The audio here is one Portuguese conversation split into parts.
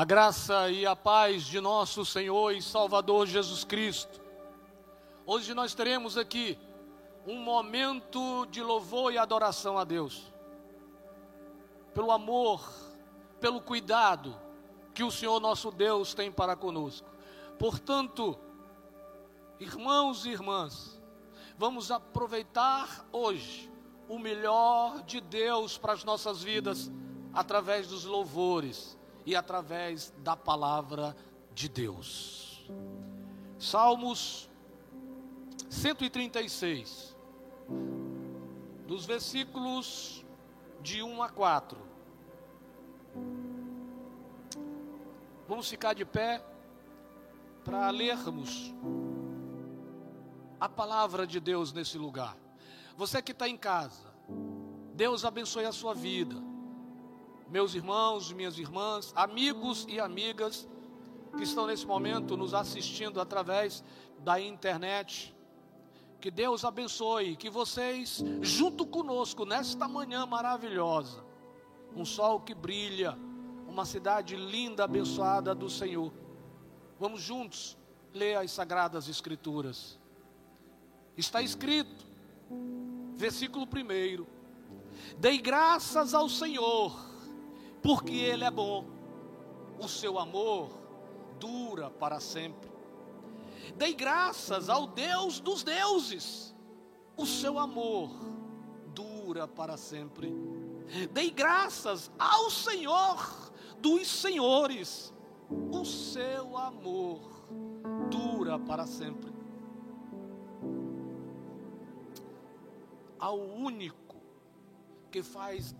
A graça e a paz de nosso Senhor e Salvador Jesus Cristo. Hoje nós teremos aqui um momento de louvor e adoração a Deus. Pelo amor, pelo cuidado que o Senhor nosso Deus tem para conosco. Portanto, irmãos e irmãs, vamos aproveitar hoje o melhor de Deus para as nossas vidas através dos louvores e através da palavra de Deus. Salmos 136, dos versículos de 1 a 4. Vamos ficar de pé para lermos a palavra de Deus nesse lugar. Você que está em casa, Deus abençoe a sua vida. Meus irmãos, minhas irmãs, amigos e amigas que estão nesse momento nos assistindo através da internet. Que Deus abençoe, que vocês, junto conosco, nesta manhã maravilhosa, um sol que brilha, uma cidade linda, abençoada do Senhor. Vamos juntos ler as Sagradas Escrituras. Está escrito, versículo 1: Dei graças ao Senhor, porque Ele é bom, o seu amor dura para sempre. Dei graças ao Deus dos deuses, o seu amor dura para sempre. Dei graças ao Senhor dos senhores, o seu amor dura para sempre. ao único que faz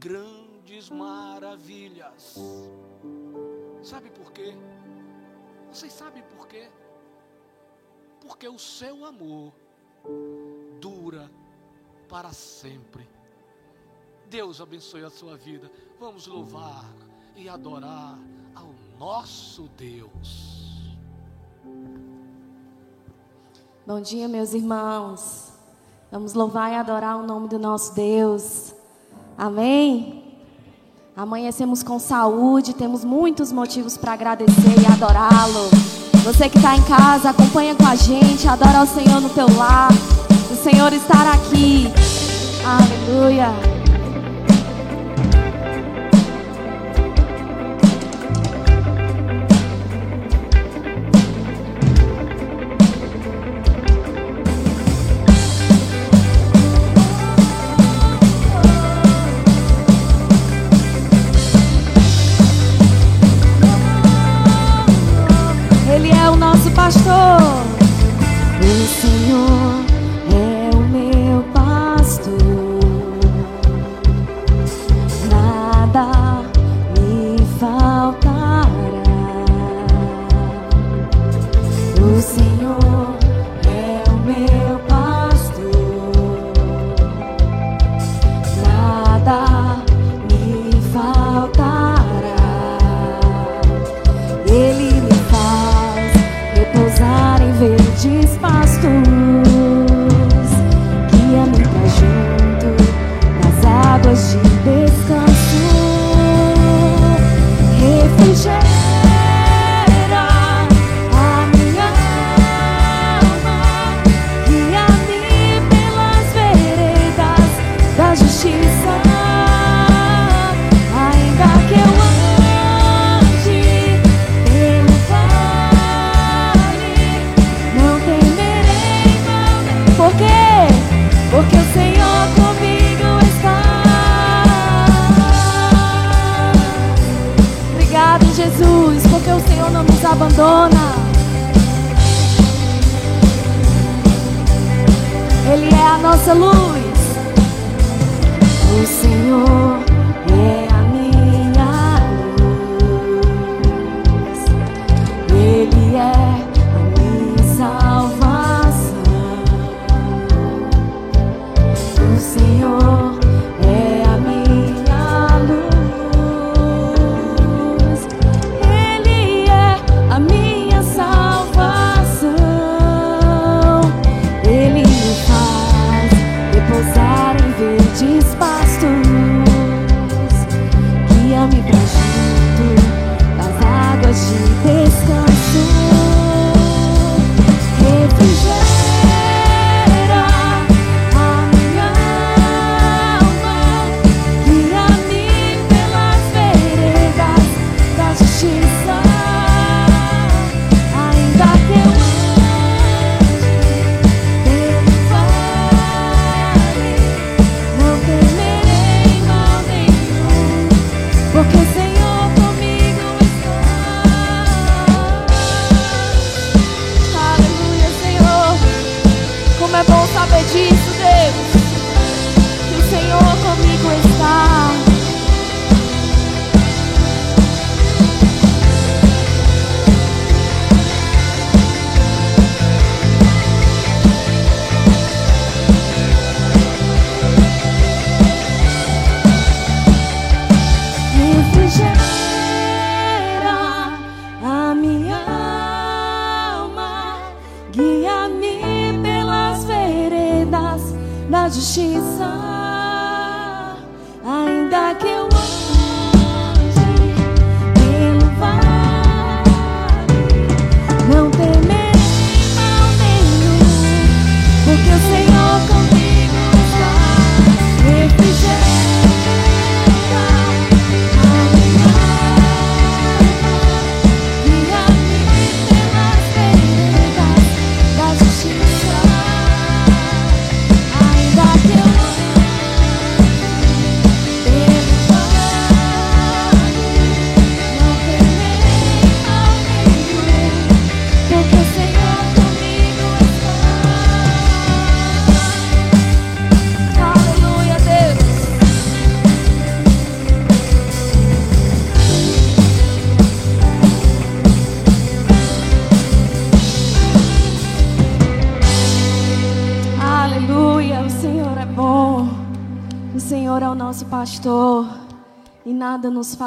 grandes maravilhas. Sabe por quê? Vocês sabem por quê? Porque o seu amor dura para sempre. Deus abençoe a sua vida. Vamos louvar e adorar ao nosso Deus. Bom dia, meus irmãos. Vamos louvar e adorar o nome do nosso Deus. Amém? Amanhecemos com saúde, temos muitos motivos para agradecer e adorá-lo. Você que está em casa, acompanha com a gente, adora o Senhor no teu lar. O Senhor estará aqui. Aleluia. desfaz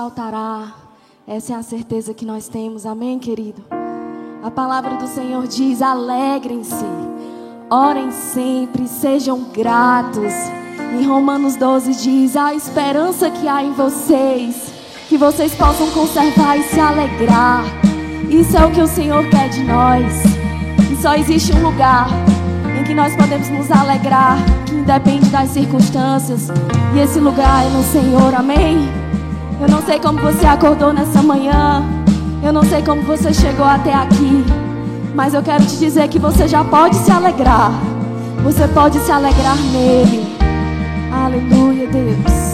faltará. Essa é a certeza que nós temos. Amém, querido. A palavra do Senhor diz: alegrem-se, orem sempre, sejam gratos. Em Romanos 12 diz: a esperança que há em vocês, que vocês possam conservar e se alegrar. Isso é o que o Senhor quer de nós. E só existe um lugar em que nós podemos nos alegrar, que independe das circunstâncias. E esse lugar é no Senhor, amém? Eu não sei como você acordou nessa manhã, eu não sei como você chegou até aqui, mas eu quero te dizer que você já pode se alegrar. Você pode se alegrar nele. Aleluia, Deus.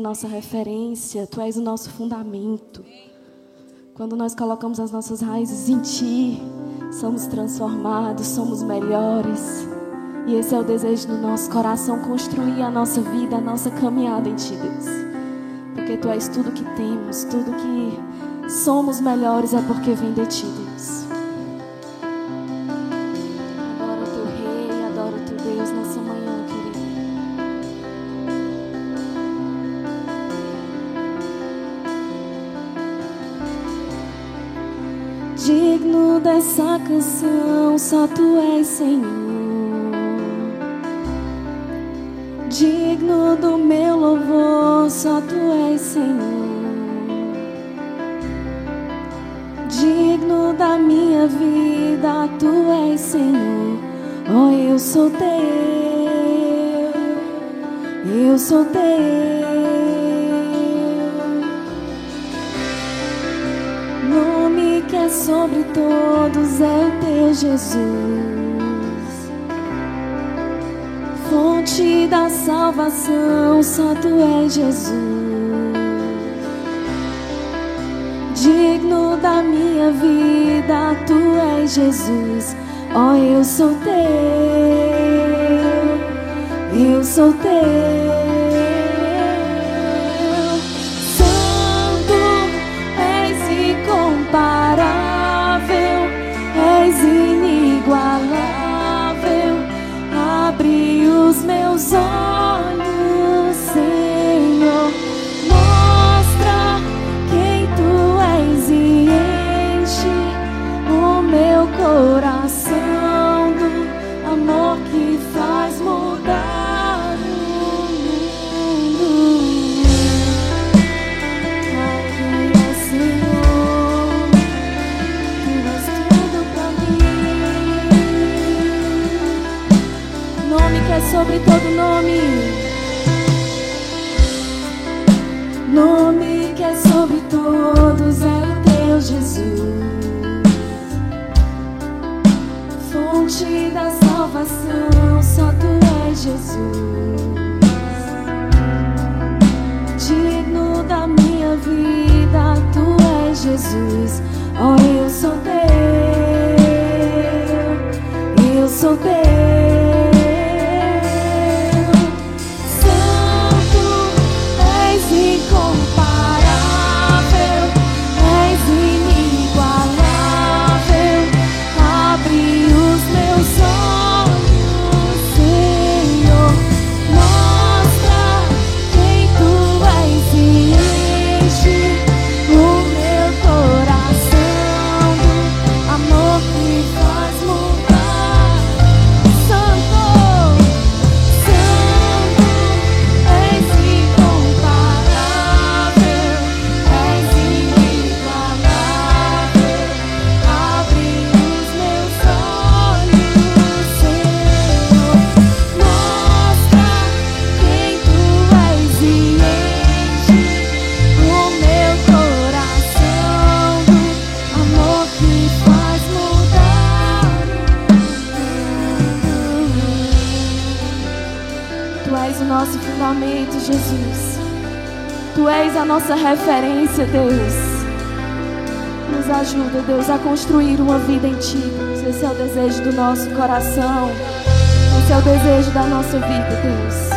Nossa referência, Tu és o nosso fundamento. Quando nós colocamos as nossas raízes em Ti, somos transformados, somos melhores. E esse é o desejo do nosso coração construir a nossa vida, a nossa caminhada em Ti, Deus. Porque Tu és tudo que temos, tudo que somos melhores é porque vem de Ti, Deus. Canção só tu és Senhor. Digno do meu louvor, só tu és Senhor. Digno da minha vida, tu és Senhor. Oh, eu sou teu, eu sou teu. Sobre todos é o teu Jesus, fonte da salvação, só tu és Jesus, digno da minha vida, tu és Jesus, ó, oh, eu sou teu, eu sou teu. sobre todo nome. Nome que é sobre todos é o teu Jesus. Fonte da salvação, só tu és Jesus. Digno da minha vida, tu és Jesus. Oh, eu sou teu, eu sou teu. A nossa referência, Deus. Nos ajuda, Deus, a construir uma vida em Ti. Esse é o desejo do nosso coração. Esse é o desejo da nossa vida, Deus.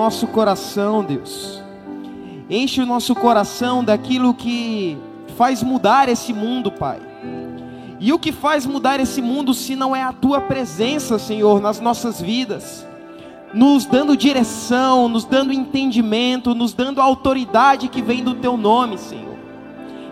Nosso coração, Deus. Enche o nosso coração daquilo que faz mudar esse mundo, Pai. E o que faz mudar esse mundo se não é a tua presença, Senhor, nas nossas vidas? Nos dando direção, nos dando entendimento, nos dando a autoridade que vem do teu nome, Senhor.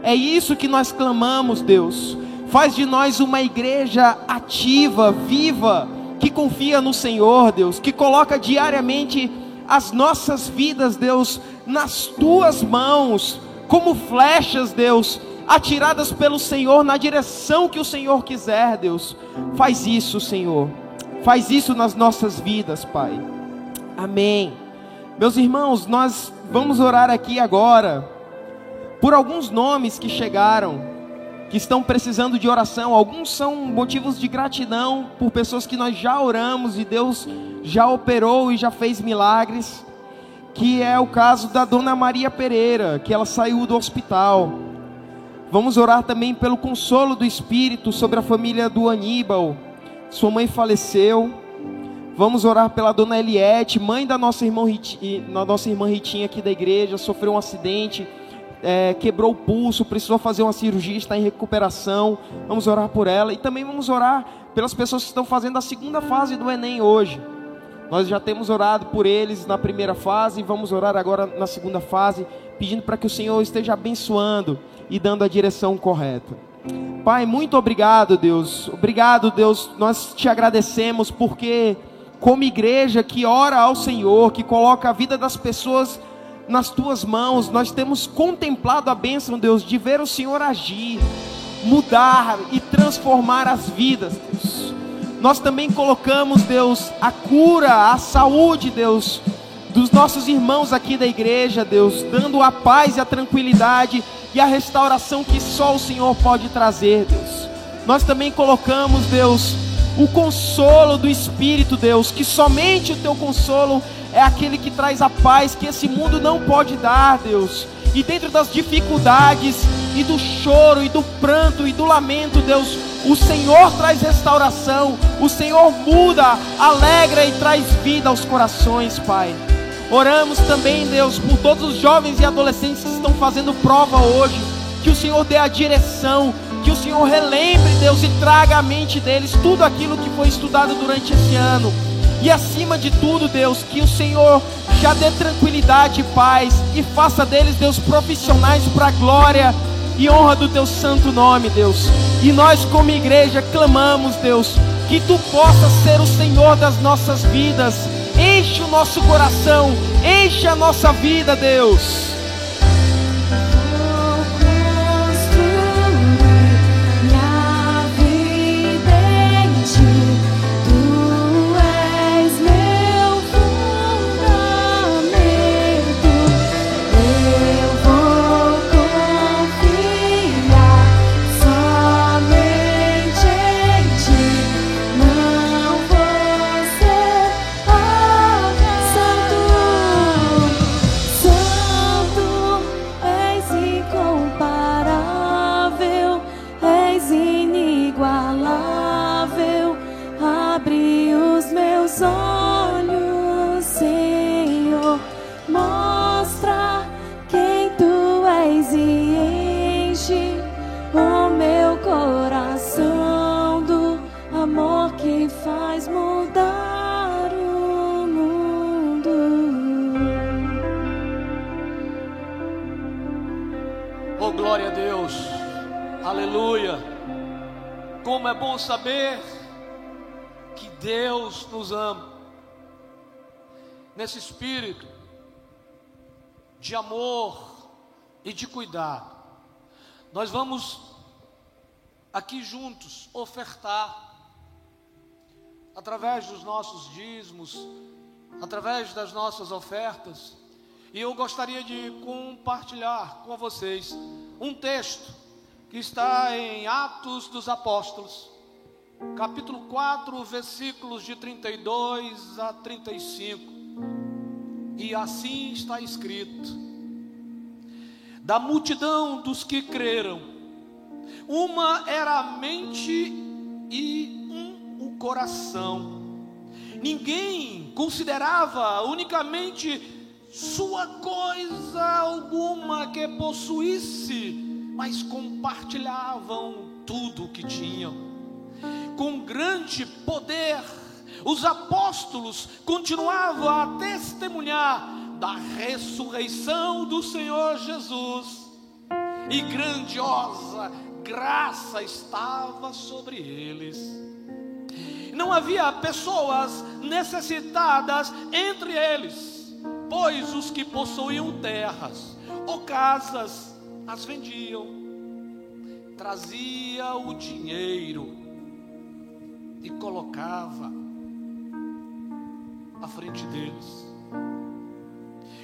É isso que nós clamamos, Deus. Faz de nós uma igreja ativa, viva, que confia no Senhor, Deus, que coloca diariamente as nossas vidas, Deus, nas tuas mãos, como flechas, Deus, atiradas pelo Senhor na direção que o Senhor quiser, Deus. Faz isso, Senhor. Faz isso nas nossas vidas, Pai. Amém. Meus irmãos, nós vamos orar aqui agora por alguns nomes que chegaram, que estão precisando de oração. Alguns são motivos de gratidão por pessoas que nós já oramos e Deus já operou e já fez milagres. Que é o caso da dona Maria Pereira, que ela saiu do hospital. Vamos orar também pelo consolo do Espírito sobre a família do Aníbal. Sua mãe faleceu. Vamos orar pela dona Eliette, mãe da nossa irmã, Riti, da nossa irmã Ritinha aqui da igreja, sofreu um acidente, é, quebrou o pulso, precisou fazer uma cirurgia, está em recuperação. Vamos orar por ela e também vamos orar pelas pessoas que estão fazendo a segunda fase do Enem hoje. Nós já temos orado por eles na primeira fase e vamos orar agora na segunda fase, pedindo para que o Senhor esteja abençoando e dando a direção correta. Pai, muito obrigado, Deus. Obrigado, Deus. Nós te agradecemos porque, como igreja que ora ao Senhor, que coloca a vida das pessoas nas tuas mãos, nós temos contemplado a bênção, Deus, de ver o Senhor agir, mudar e transformar as vidas, Deus. Nós também colocamos, Deus, a cura, a saúde, Deus, dos nossos irmãos aqui da igreja, Deus, dando a paz e a tranquilidade e a restauração que só o Senhor pode trazer, Deus. Nós também colocamos, Deus, o consolo do Espírito, Deus, que somente o teu consolo é aquele que traz a paz que esse mundo não pode dar, Deus. E dentro das dificuldades e do choro e do pranto e do lamento, Deus, o Senhor traz restauração, o Senhor muda, alegra e traz vida aos corações, Pai. Oramos também, Deus, por todos os jovens e adolescentes que estão fazendo prova hoje, que o Senhor dê a direção, que o Senhor relembre, Deus, e traga à mente deles tudo aquilo que foi estudado durante esse ano. E acima de tudo, Deus, que o Senhor já dê tranquilidade e paz e faça deles, Deus, profissionais para a glória e honra do teu santo nome, Deus. E nós, como igreja, clamamos, Deus, que tu possas ser o Senhor das nossas vidas. Enche o nosso coração, enche a nossa vida, Deus. Como é bom saber que Deus nos ama. Nesse espírito de amor e de cuidado, nós vamos aqui juntos ofertar através dos nossos dízimos, através das nossas ofertas. E eu gostaria de compartilhar com vocês um texto que está em Atos dos Apóstolos, capítulo 4, versículos de 32 a 35. E assim está escrito: Da multidão dos que creram, uma era a mente e um o coração. Ninguém considerava unicamente sua coisa alguma que possuísse mas compartilhavam tudo o que tinham. Com grande poder, os apóstolos continuavam a testemunhar da ressurreição do Senhor Jesus, e grandiosa graça estava sobre eles. Não havia pessoas necessitadas entre eles, pois os que possuíam terras ou casas as vendiam, trazia o dinheiro e colocava à frente deles.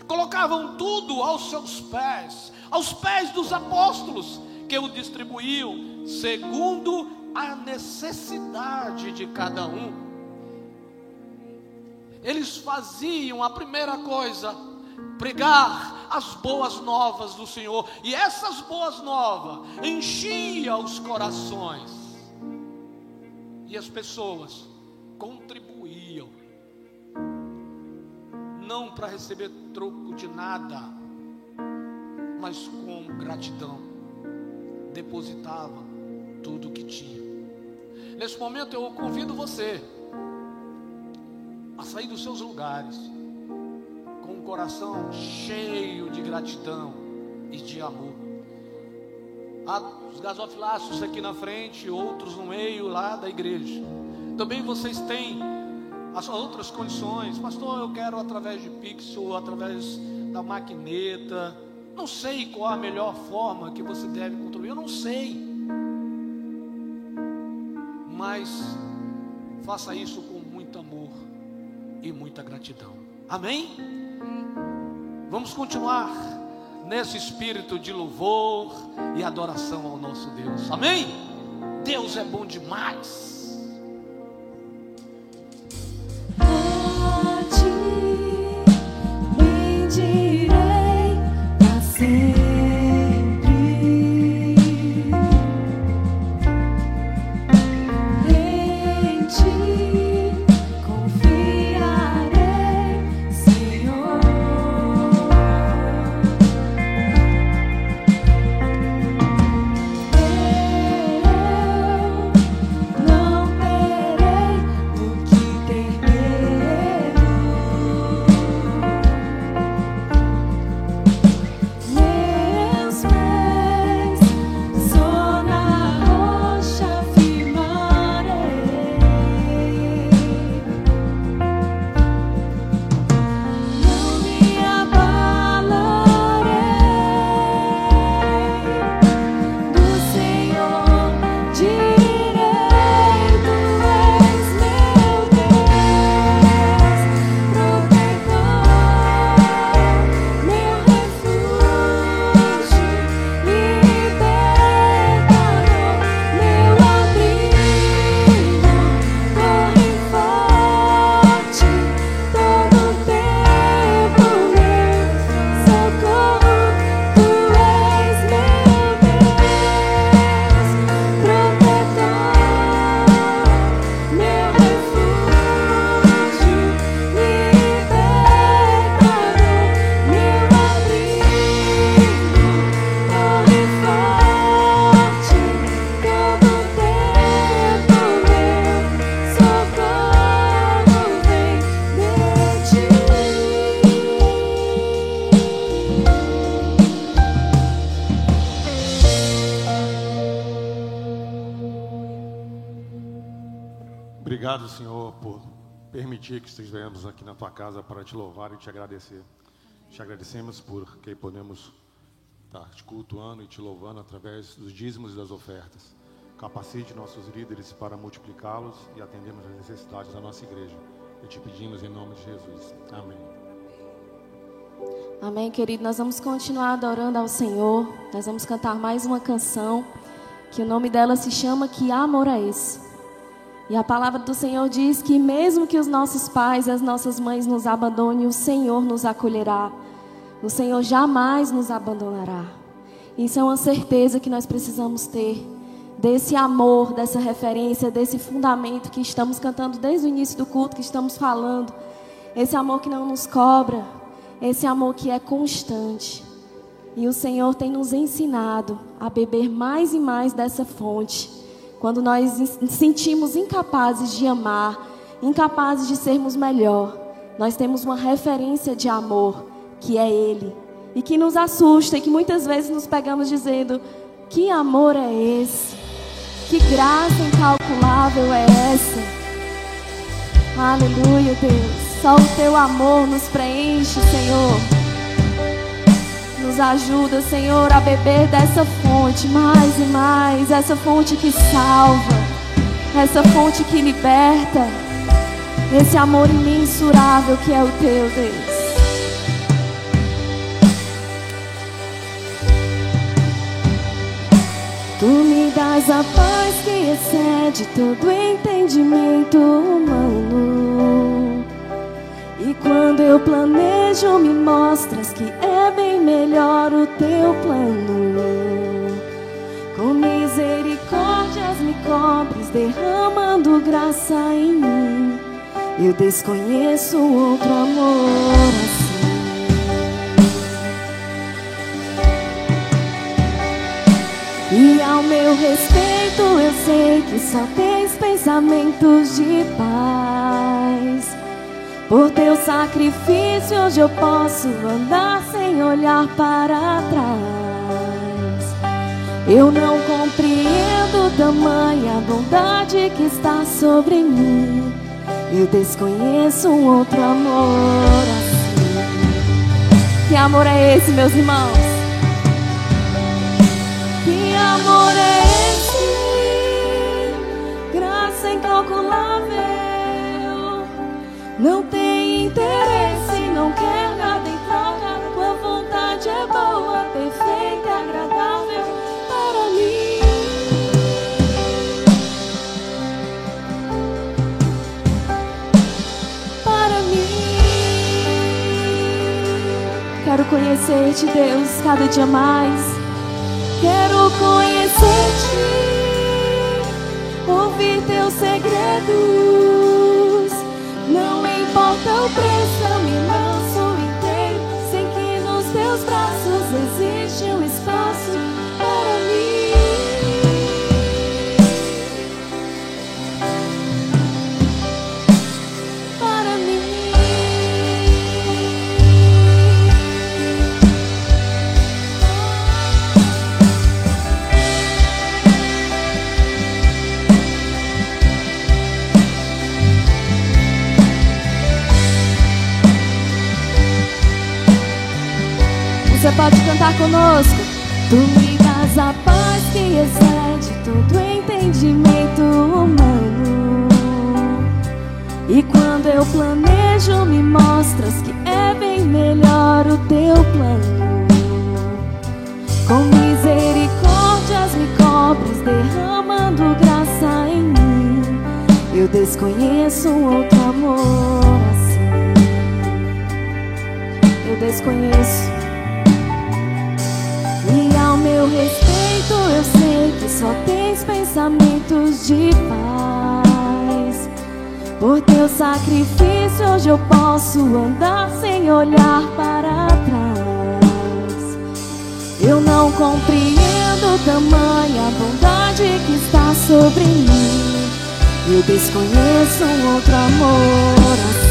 Colocavam tudo aos seus pés, aos pés dos apóstolos, que o distribuíam segundo a necessidade de cada um. Eles faziam a primeira coisa, pregar as boas novas do Senhor, e essas boas novas enchiam os corações, e as pessoas contribuíam, não para receber troco de nada, mas com gratidão, depositavam tudo o que tinha. Nesse momento eu convido você a sair dos seus lugares com o coração cheio de gratidão e de amor. Há os gasofilácios aqui na frente, outros no meio lá da igreja. Também vocês têm as outras condições. Pastor, eu quero através de Pixel, através da maquineta. Não sei qual a melhor forma que você deve contribuir. Eu não sei. Mas faça isso com muito amor e muita gratidão. Amém? Vamos continuar nesse espírito de louvor e adoração ao nosso Deus. Amém? Deus é bom demais. Tua casa para te louvar e te agradecer. Te agradecemos porque podemos estar te cultuando e te louvando através dos dízimos e das ofertas. Capacite nossos líderes para multiplicá-los e atendemos as necessidades da nossa igreja. E te pedimos em nome de Jesus. Amém. Amém, querido. Nós vamos continuar adorando ao Senhor. Nós vamos cantar mais uma canção que o nome dela se chama Que Amor é Esse? E a palavra do Senhor diz que mesmo que os nossos pais e as nossas mães nos abandonem, o Senhor nos acolherá. O Senhor jamais nos abandonará. Isso é uma certeza que nós precisamos ter desse amor, dessa referência, desse fundamento que estamos cantando desde o início do culto, que estamos falando. Esse amor que não nos cobra, esse amor que é constante. E o Senhor tem nos ensinado a beber mais e mais dessa fonte quando nós sentimos incapazes de amar, incapazes de sermos melhor, nós temos uma referência de amor, que é Ele, e que nos assusta e que muitas vezes nos pegamos dizendo: Que amor é esse? Que graça incalculável é essa? Aleluia, Deus. Só o teu amor nos preenche, Senhor. Nos ajuda, Senhor, a beber dessa fonte mais e mais, essa fonte que salva, essa fonte que liberta, esse amor imensurável que é o teu, Deus. Tu me das a paz que excede todo entendimento humano. E quando eu planejo, me mostras que é bem melhor o teu plano. Com misericórdias me cobres, derramando graça em mim. Eu desconheço outro amor assim. E ao meu respeito, eu sei que só tens pensamentos de paz. Por teu sacrifício hoje eu posso andar sem olhar para trás. Eu não compreendo tamanha bondade que está sobre mim. Eu desconheço um outro amor assim. Que amor é esse, meus irmãos? Que amor é esse? Graça incalculável. Não tem interesse, não quer nada em troca. Tua vontade é boa, perfeita, agradável para mim. Para mim. Quero conhecer-te, Deus, cada dia mais. Quero conhecer-te, ouvir teu segredo. cantar conosco. Tu me das a paz que excede todo entendimento humano. E quando eu planejo, me mostras que é bem melhor o teu plano. Com misericórdias me cobres, derramando graça em mim. Eu desconheço outro amor assim. Eu desconheço meu respeito, eu sei que só tens pensamentos de paz. Por teu sacrifício, hoje eu posso andar sem olhar para trás. Eu não compreendo tamanha bondade que está sobre mim. Eu desconheço um outro amor assim.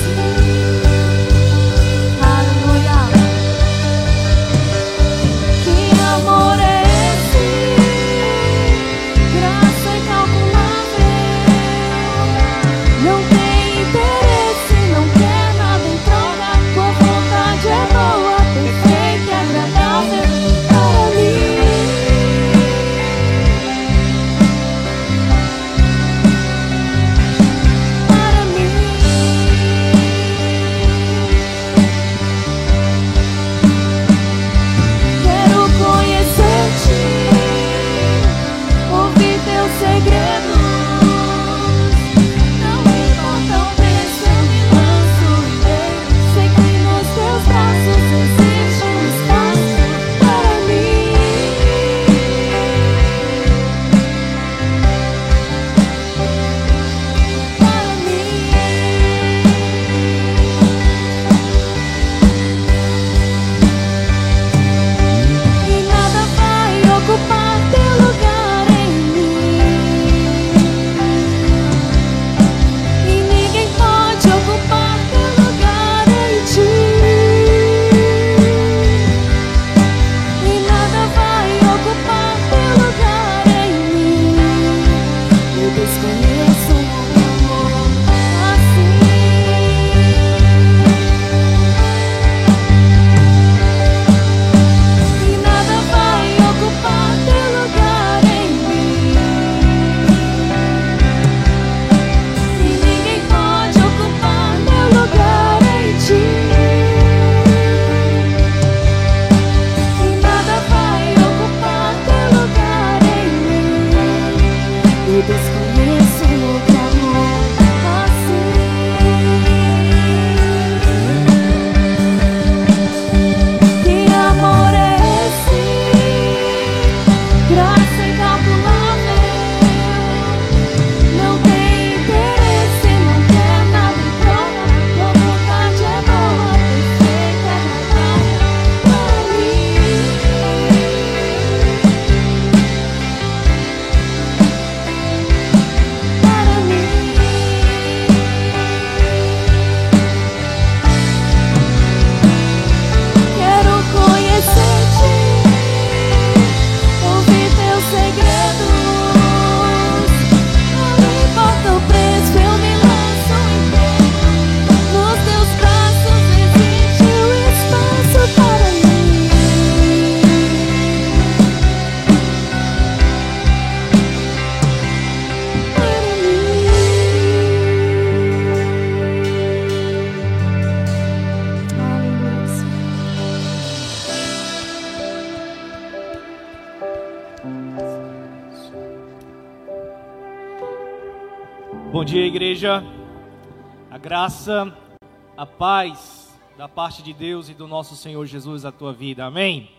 Parte de Deus e do nosso Senhor Jesus a tua vida. Amém?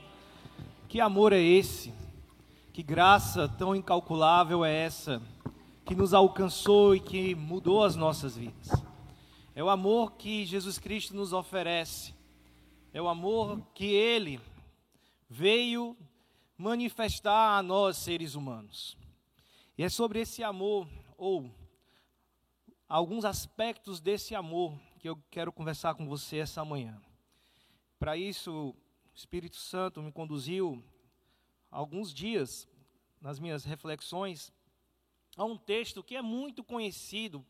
Que amor é esse? Que graça tão incalculável é essa que nos alcançou e que mudou as nossas vidas? É o amor que Jesus Cristo nos oferece. É o amor que ele veio manifestar a nós seres humanos. E é sobre esse amor ou alguns aspectos desse amor que eu quero conversar com você essa manhã. Para isso, o Espírito Santo me conduziu alguns dias nas minhas reflexões a um texto que é muito conhecido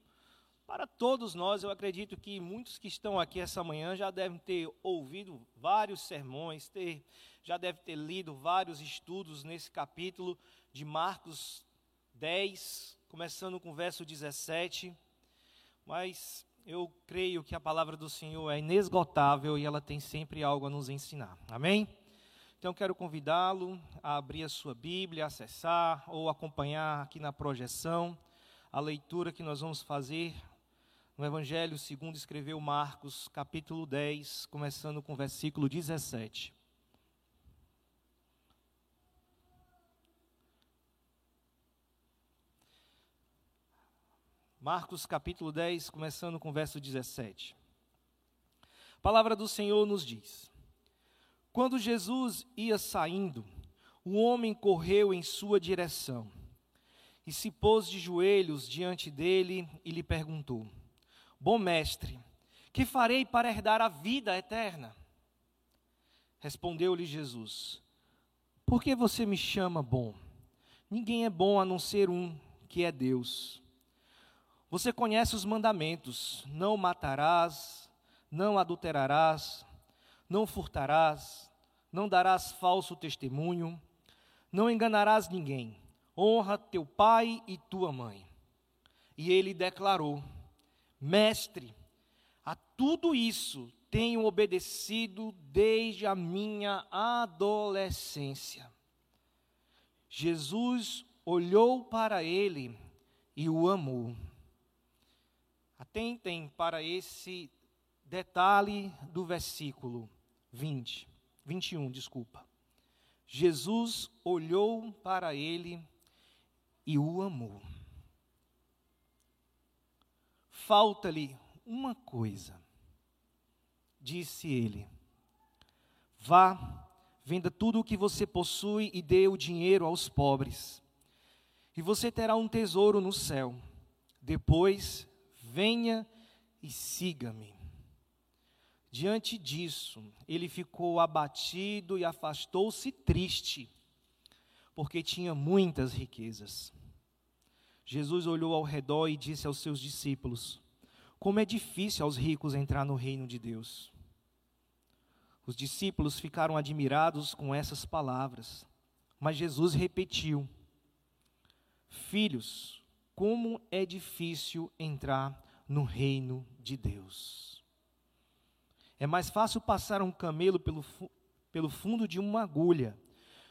para todos nós. Eu acredito que muitos que estão aqui essa manhã já devem ter ouvido vários sermões, ter, já devem ter lido vários estudos nesse capítulo de Marcos 10, começando com o verso 17. Mas eu creio que a palavra do Senhor é inesgotável e ela tem sempre algo a nos ensinar. Amém? Então quero convidá-lo a abrir a sua Bíblia, acessar ou acompanhar aqui na projeção a leitura que nós vamos fazer no Evangelho segundo escreveu Marcos, capítulo 10, começando com o versículo 17. Marcos capítulo 10, começando com o verso 17. A palavra do Senhor nos diz: Quando Jesus ia saindo, um homem correu em sua direção e se pôs de joelhos diante dele e lhe perguntou: Bom mestre, que farei para herdar a vida eterna? Respondeu-lhe Jesus: Por que você me chama bom? Ninguém é bom a não ser um, que é Deus. Você conhece os mandamentos: não matarás, não adulterarás, não furtarás, não darás falso testemunho, não enganarás ninguém. Honra teu pai e tua mãe. E ele declarou: Mestre, a tudo isso tenho obedecido desde a minha adolescência. Jesus olhou para ele e o amou. Atentem para esse detalhe do versículo 20, 21, desculpa. Jesus olhou para ele e o amou. Falta-lhe uma coisa, disse ele: Vá, venda tudo o que você possui e dê o dinheiro aos pobres, e você terá um tesouro no céu. Depois venha e siga-me. Diante disso, ele ficou abatido e afastou-se triste, porque tinha muitas riquezas. Jesus olhou ao redor e disse aos seus discípulos: Como é difícil aos ricos entrar no reino de Deus. Os discípulos ficaram admirados com essas palavras, mas Jesus repetiu: Filhos, como é difícil entrar no reino de Deus. É mais fácil passar um camelo pelo, pelo fundo de uma agulha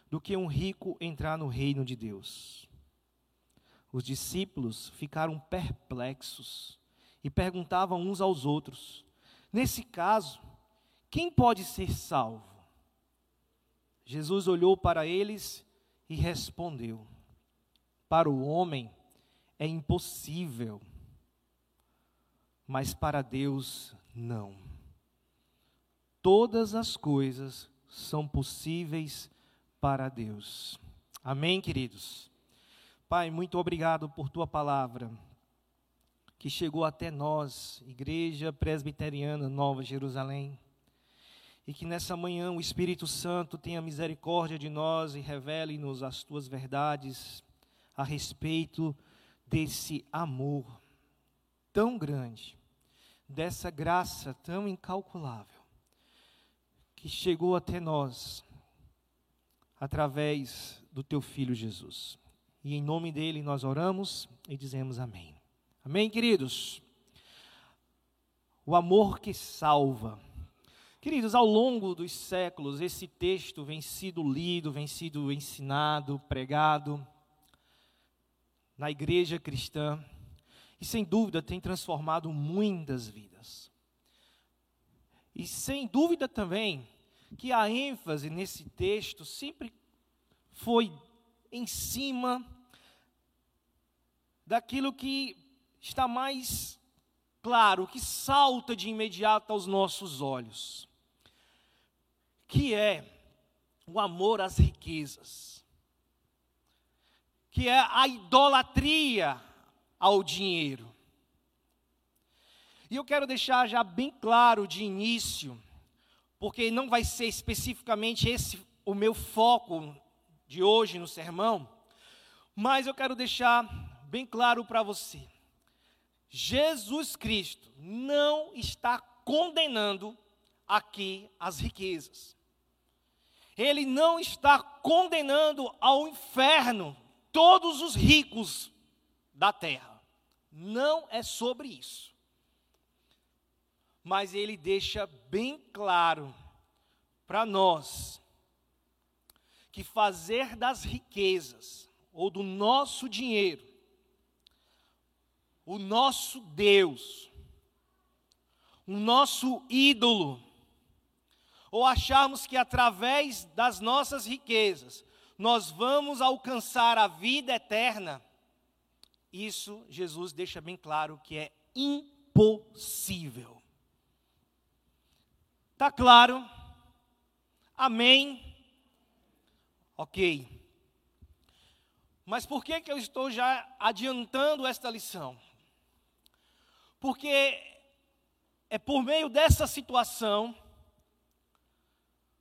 do que um rico entrar no reino de Deus. Os discípulos ficaram perplexos e perguntavam uns aos outros: Nesse caso, quem pode ser salvo? Jesus olhou para eles e respondeu: Para o homem é impossível mas para Deus não. Todas as coisas são possíveis para Deus. Amém, queridos? Pai, muito obrigado por tua palavra que chegou até nós, Igreja Presbiteriana Nova Jerusalém. E que nessa manhã o Espírito Santo tenha misericórdia de nós e revele-nos as tuas verdades a respeito desse amor tão grande, dessa graça tão incalculável, que chegou até nós através do teu filho Jesus. E em nome dele nós oramos e dizemos amém. Amém, queridos? O amor que salva. Queridos, ao longo dos séculos, esse texto vem sido lido, vem sido ensinado, pregado na igreja cristã e sem dúvida tem transformado muitas vidas. E sem dúvida também que a ênfase nesse texto sempre foi em cima daquilo que está mais claro, que salta de imediato aos nossos olhos, que é o amor às riquezas, que é a idolatria ao dinheiro. E eu quero deixar já bem claro de início, porque não vai ser especificamente esse o meu foco de hoje no sermão, mas eu quero deixar bem claro para você. Jesus Cristo não está condenando aqui as riquezas. Ele não está condenando ao inferno todos os ricos da terra. Não é sobre isso. Mas ele deixa bem claro para nós que fazer das riquezas ou do nosso dinheiro o nosso Deus, o nosso ídolo, ou acharmos que através das nossas riquezas nós vamos alcançar a vida eterna, isso Jesus deixa bem claro que é impossível. Tá claro? Amém? Ok. Mas por que, que eu estou já adiantando esta lição? Porque é por meio dessa situação,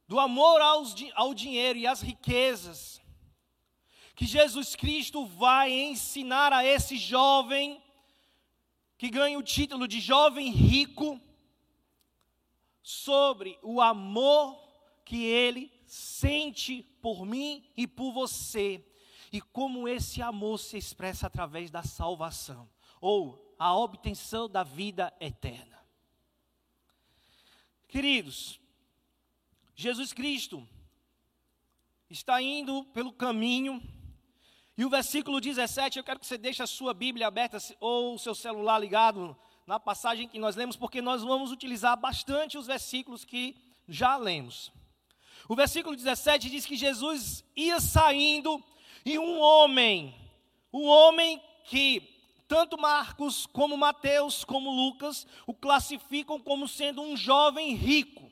do amor aos, ao dinheiro e às riquezas, que Jesus Cristo vai ensinar a esse jovem, que ganha o título de jovem rico, sobre o amor que ele sente por mim e por você, e como esse amor se expressa através da salvação, ou a obtenção da vida eterna. Queridos, Jesus Cristo está indo pelo caminho, e o versículo 17, eu quero que você deixe a sua Bíblia aberta ou o seu celular ligado na passagem que nós lemos, porque nós vamos utilizar bastante os versículos que já lemos. O versículo 17 diz que Jesus ia saindo e um homem, um homem que tanto Marcos, como Mateus, como Lucas, o classificam como sendo um jovem rico.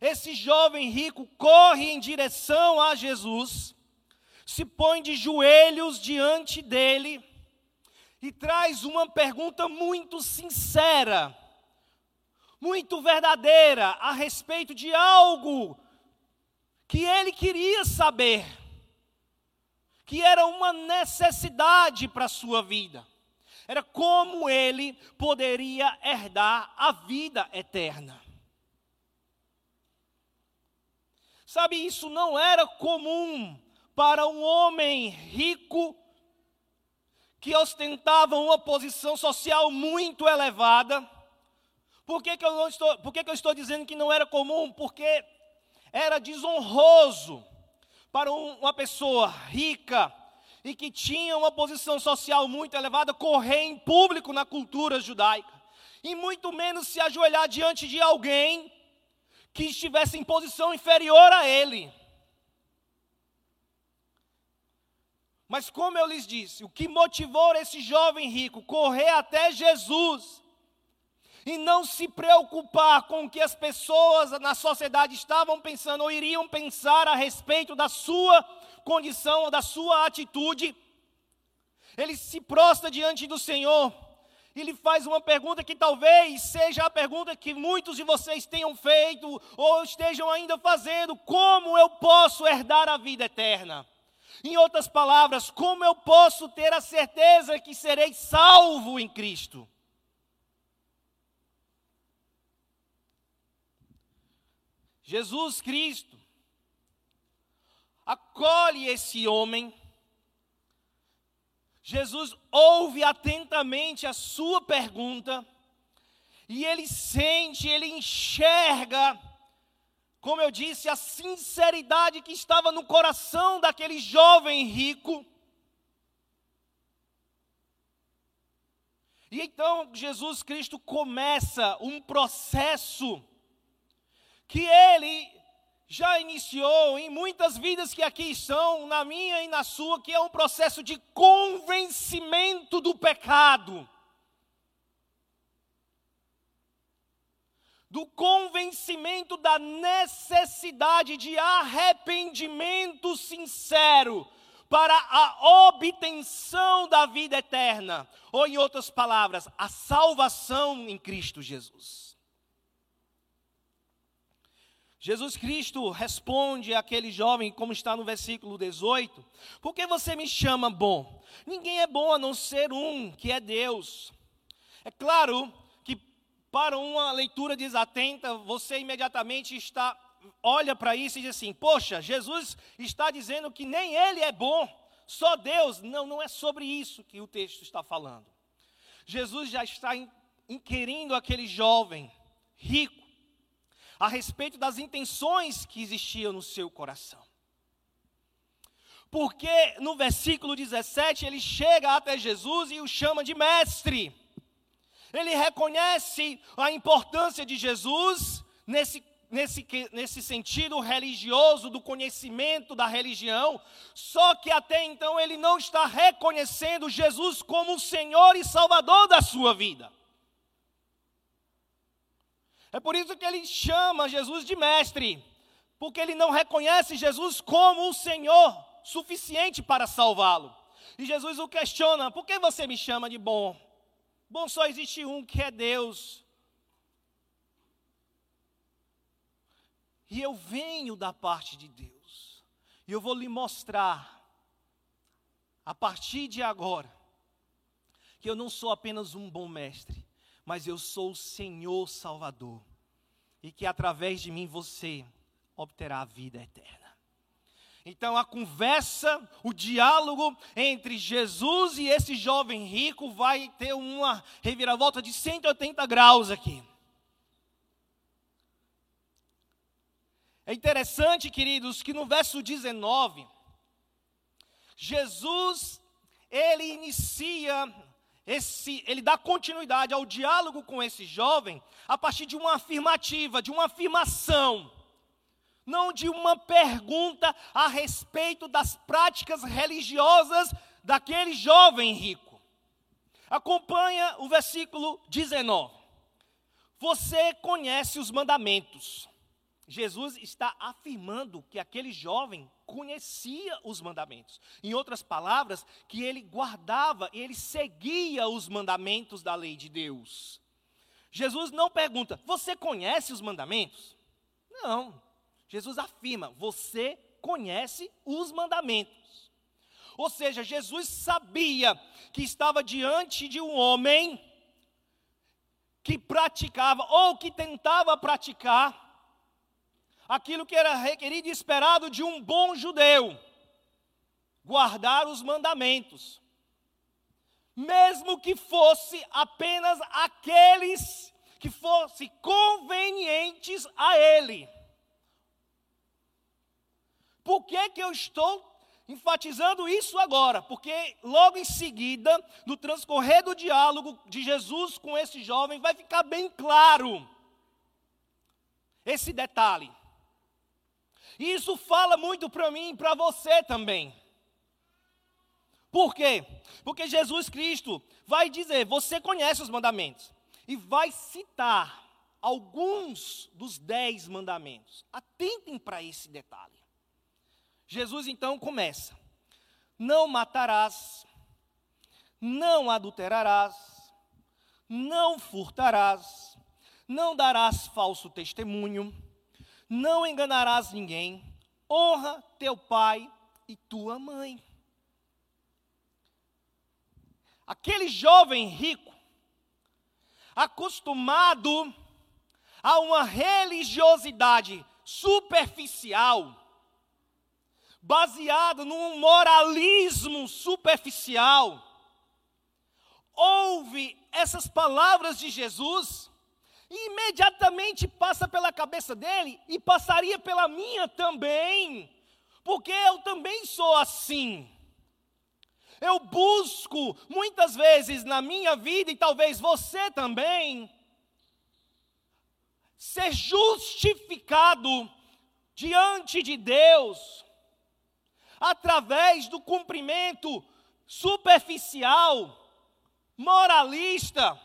Esse jovem rico corre em direção a Jesus, se põe de joelhos diante dele e traz uma pergunta muito sincera, muito verdadeira a respeito de algo que ele queria saber, que era uma necessidade para a sua vida era como ele poderia herdar a vida eterna. Sabe, isso não era comum para um homem rico que ostentava uma posição social muito elevada. Por que, que, eu, não estou, por que, que eu estou dizendo que não era comum? Porque era desonroso para um, uma pessoa rica e que tinha uma posição social muito elevada correr em público na cultura judaica, e muito menos se ajoelhar diante de alguém que estivesse em posição inferior a ele. Mas como eu lhes disse, o que motivou esse jovem rico correr até Jesus e não se preocupar com o que as pessoas na sociedade estavam pensando ou iriam pensar a respeito da sua condição ou da sua atitude, ele se prostra diante do Senhor e lhe faz uma pergunta que talvez seja a pergunta que muitos de vocês tenham feito ou estejam ainda fazendo: como eu posso herdar a vida eterna? Em outras palavras, como eu posso ter a certeza que serei salvo em Cristo? Jesus Cristo acolhe esse homem. Jesus ouve atentamente a sua pergunta e ele sente, ele enxerga, como eu disse, a sinceridade que estava no coração daquele jovem rico. E então Jesus Cristo começa um processo que ele já iniciou em muitas vidas que aqui estão, na minha e na sua, que é um processo de convencimento do pecado. Do convencimento da necessidade de arrependimento sincero para a obtenção da vida eterna, ou em outras palavras, a salvação em Cristo Jesus. Jesus Cristo responde àquele jovem, como está no versículo 18: Por que você me chama bom? Ninguém é bom a não ser um, que é Deus. É claro para uma leitura desatenta, você imediatamente está olha para isso e diz assim: Poxa, Jesus está dizendo que nem ele é bom, só Deus. Não, não é sobre isso que o texto está falando. Jesus já está inquirindo aquele jovem rico a respeito das intenções que existiam no seu coração. Porque no versículo 17 ele chega até Jesus e o chama de mestre. Ele reconhece a importância de Jesus nesse, nesse, nesse sentido religioso, do conhecimento da religião, só que até então ele não está reconhecendo Jesus como o Senhor e Salvador da sua vida. É por isso que ele chama Jesus de mestre, porque ele não reconhece Jesus como o Senhor suficiente para salvá-lo. E Jesus o questiona: por que você me chama de bom? Bom só existe um que é Deus. E eu venho da parte de Deus. E eu vou lhe mostrar, a partir de agora, que eu não sou apenas um bom mestre, mas eu sou o Senhor Salvador. E que através de mim você obterá a vida eterna. Então a conversa, o diálogo entre Jesus e esse jovem rico vai ter uma reviravolta de 180 graus aqui. É interessante, queridos, que no verso 19, Jesus, ele inicia esse, ele dá continuidade ao diálogo com esse jovem a partir de uma afirmativa, de uma afirmação, não de uma pergunta a respeito das práticas religiosas daquele jovem rico. Acompanha o versículo 19. Você conhece os mandamentos. Jesus está afirmando que aquele jovem conhecia os mandamentos. Em outras palavras, que ele guardava, ele seguia os mandamentos da lei de Deus. Jesus não pergunta: "Você conhece os mandamentos?" Não. Jesus afirma: "Você conhece os mandamentos." Ou seja, Jesus sabia que estava diante de um homem que praticava ou que tentava praticar aquilo que era requerido e esperado de um bom judeu: guardar os mandamentos. Mesmo que fosse apenas aqueles que fossem convenientes a ele. Por que, que eu estou enfatizando isso agora? Porque logo em seguida, no transcorrer do diálogo de Jesus com esse jovem, vai ficar bem claro esse detalhe. E isso fala muito para mim e para você também. Por quê? Porque Jesus Cristo vai dizer: você conhece os mandamentos, e vai citar alguns dos dez mandamentos. Atentem para esse detalhe. Jesus então começa: não matarás, não adulterarás, não furtarás, não darás falso testemunho não enganarás ninguém, honra teu pai e tua mãe. Aquele jovem rico, acostumado a uma religiosidade superficial, baseado num moralismo superficial, ouve essas palavras de Jesus e imediatamente passa pela cabeça dele e passaria pela minha também, porque eu também sou assim. Eu busco muitas vezes na minha vida, e talvez você também, ser justificado diante de Deus através do cumprimento superficial, moralista,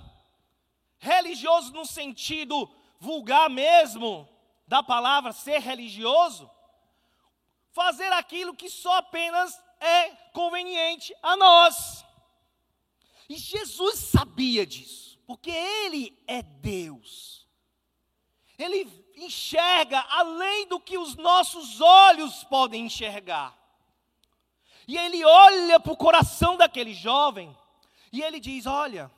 religioso no sentido vulgar mesmo da palavra ser religioso, fazer aquilo que só apenas é conveniente a nós. E Jesus sabia disso, porque Ele é Deus. Ele enxerga além do que os nossos olhos podem enxergar. E ele olha para o coração daquele jovem e ele diz: Olha,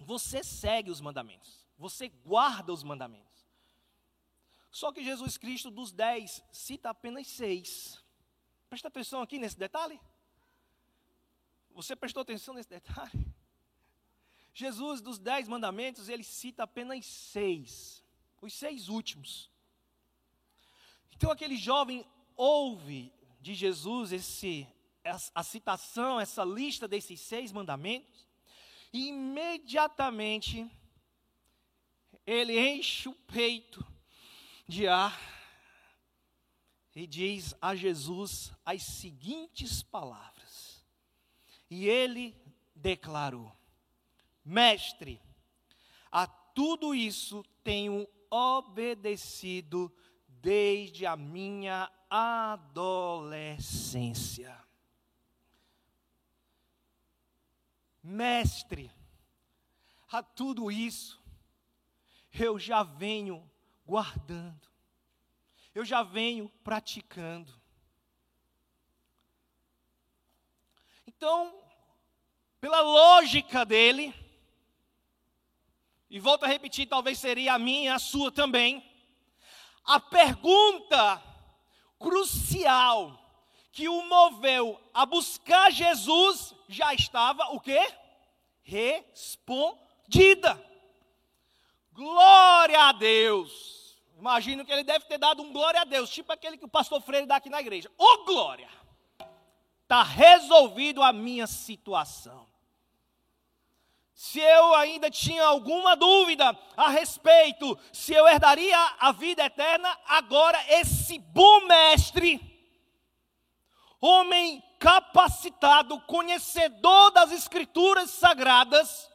você segue os mandamentos, você guarda os mandamentos. Só que Jesus Cristo, dos dez, cita apenas seis. Presta atenção aqui nesse detalhe. Você prestou atenção nesse detalhe? Jesus, dos dez mandamentos, ele cita apenas seis. Os seis últimos. Então aquele jovem ouve de Jesus esse, a citação, essa lista desses seis mandamentos, e imediatamente ele enche o peito de ar e diz a Jesus as seguintes palavras. E ele declarou: Mestre, a tudo isso tenho obedecido desde a minha adolescência. Mestre, a tudo isso eu já venho guardando, eu já venho praticando. Então, pela lógica dele, e volto a repetir, talvez seria a minha, a sua também. A pergunta crucial que o moveu a buscar Jesus já estava o quê? Respondida. Glória a Deus. Imagino que ele deve ter dado um glória a Deus, tipo aquele que o pastor Freire dá aqui na igreja. Ô oh, glória! Está resolvido a minha situação se eu ainda tinha alguma dúvida a respeito se eu herdaria a vida eterna, agora esse bom mestre, homem capacitado, conhecedor das escrituras sagradas,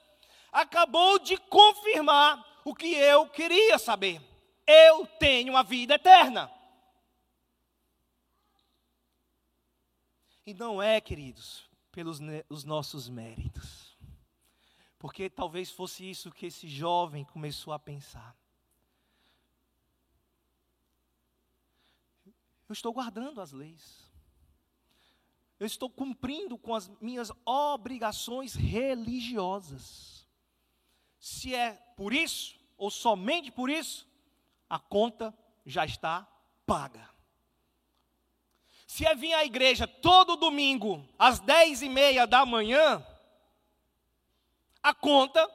acabou de confirmar o que eu queria saber. Eu tenho a vida eterna. E não é, queridos, pelos os nossos méritos porque talvez fosse isso que esse jovem começou a pensar. Eu estou guardando as leis. Eu estou cumprindo com as minhas obrigações religiosas. Se é por isso, ou somente por isso, a conta já está paga. Se é vir à igreja todo domingo, às dez e meia da manhã, a conta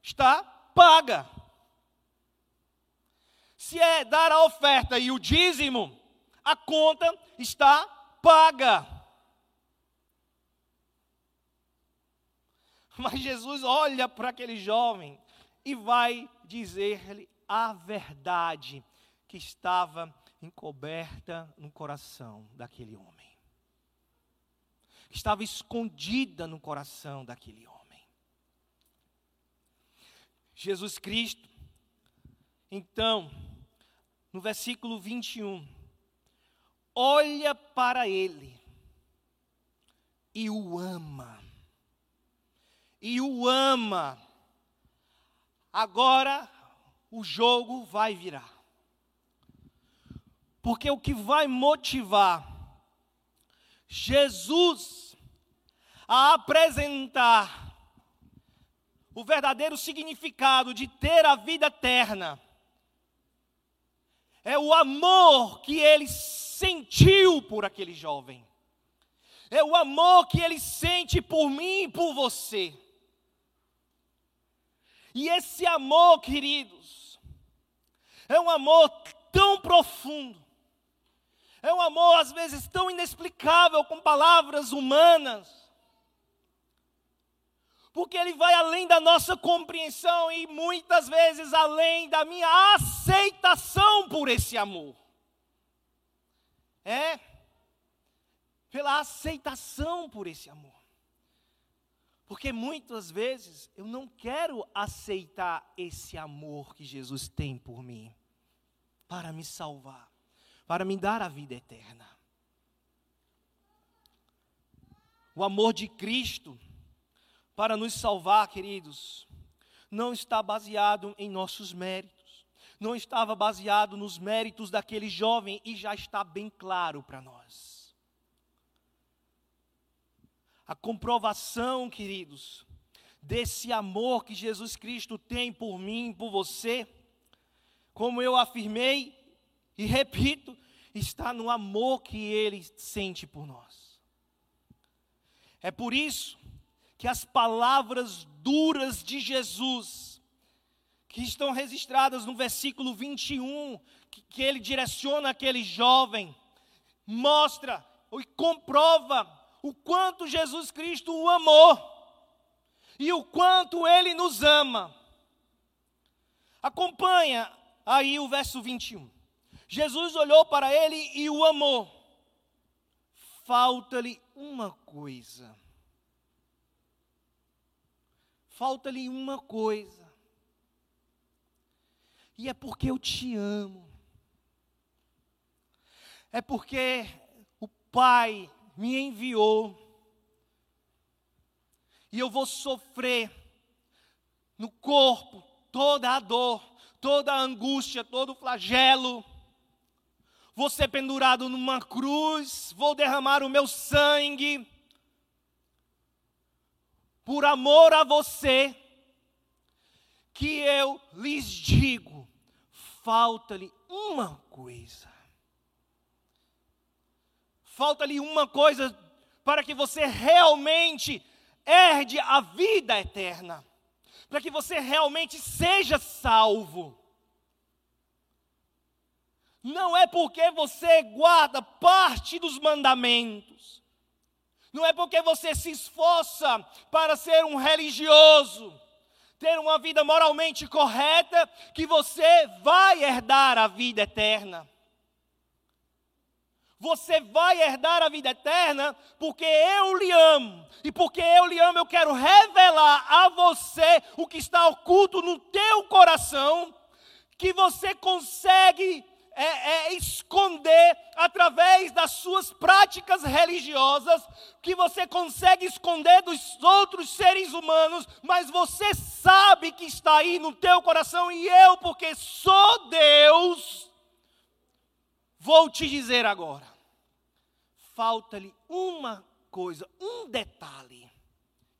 está paga. Se é dar a oferta e o dízimo, a conta está paga. Mas Jesus olha para aquele jovem e vai dizer-lhe a verdade que estava encoberta no coração daquele homem. Estava escondida no coração daquele homem. Jesus Cristo. Então, no versículo 21, olha para ele e o ama. E o ama. Agora o jogo vai virar. Porque o que vai motivar Jesus a apresentar o verdadeiro significado de ter a vida eterna é o amor que ele sentiu por aquele jovem, é o amor que ele sente por mim e por você. E esse amor, queridos, é um amor tão profundo, é um amor às vezes tão inexplicável com palavras humanas, porque ele vai além da nossa compreensão e muitas vezes além da minha aceitação por esse amor. É pela aceitação por esse amor. Porque muitas vezes eu não quero aceitar esse amor que Jesus tem por mim, para me salvar, para me dar a vida eterna. O amor de Cristo para nos salvar, queridos, não está baseado em nossos méritos, não estava baseado nos méritos daquele jovem e já está bem claro para nós. A comprovação, queridos, desse amor que Jesus Cristo tem por mim, por você, como eu afirmei e repito, está no amor que ele sente por nós. É por isso que as palavras duras de Jesus, que estão registradas no versículo 21, que, que ele direciona aquele jovem, mostra e comprova o quanto Jesus Cristo o amou e o quanto ele nos ama. Acompanha aí o verso 21. Jesus olhou para ele e o amou. Falta-lhe uma coisa. Falta-lhe uma coisa. E é porque eu te amo. É porque o Pai me enviou. E eu vou sofrer no corpo toda a dor, toda a angústia, todo o flagelo. Vou ser pendurado numa cruz, vou derramar o meu sangue. Por amor a você, que eu lhes digo, falta-lhe uma coisa falta-lhe uma coisa para que você realmente herde a vida eterna, para que você realmente seja salvo. Não é porque você guarda parte dos mandamentos, não é porque você se esforça para ser um religioso, ter uma vida moralmente correta, que você vai herdar a vida eterna. Você vai herdar a vida eterna porque eu lhe amo. E porque eu lhe amo, eu quero revelar a você o que está oculto no teu coração, que você consegue é, é, esconder através das suas práticas religiosas, que você consegue esconder dos outros seres humanos, mas você sabe que está aí no teu coração, e eu, porque sou Deus, vou te dizer agora falta-lhe uma coisa, um detalhe.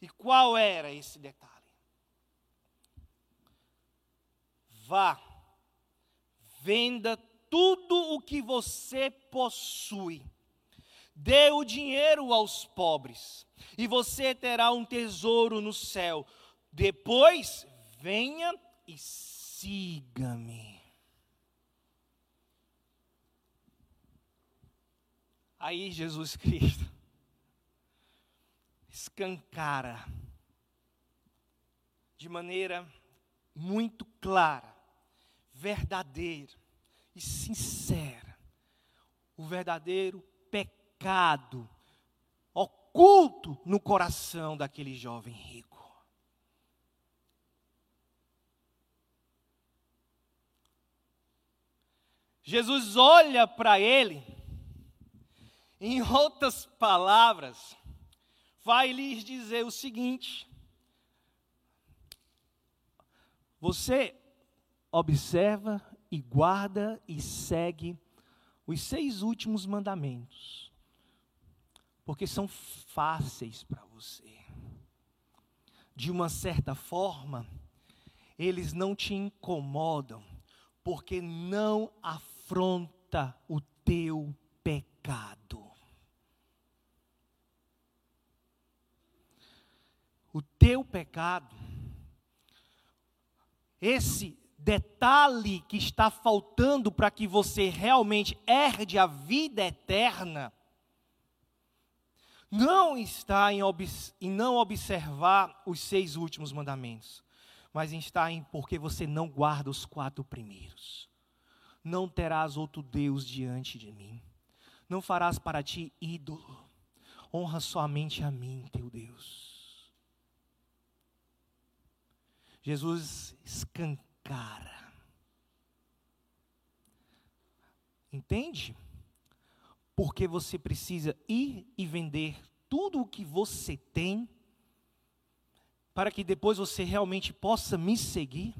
E qual era esse detalhe? Vá, venda tudo o que você possui, dê o dinheiro aos pobres, e você terá um tesouro no céu. Depois, venha e siga-me. Aí Jesus Cristo escancara de maneira muito clara, verdadeira e sincera o verdadeiro pecado oculto no coração daquele jovem rico. Jesus olha para ele em outras palavras, vai lhes dizer o seguinte: você observa e guarda e segue os seis últimos mandamentos, porque são fáceis para você. De uma certa forma, eles não te incomodam, porque não afronta o teu pecado. o teu pecado, esse detalhe que está faltando para que você realmente herde a vida eterna, não está em, em não observar os seis últimos mandamentos, mas está em porque você não guarda os quatro primeiros. Não terás outro Deus diante de mim. Não farás para ti ídolo. Honra somente a mim, teu Deus. Jesus escancara. Entende? Porque você precisa ir e vender tudo o que você tem para que depois você realmente possa me seguir,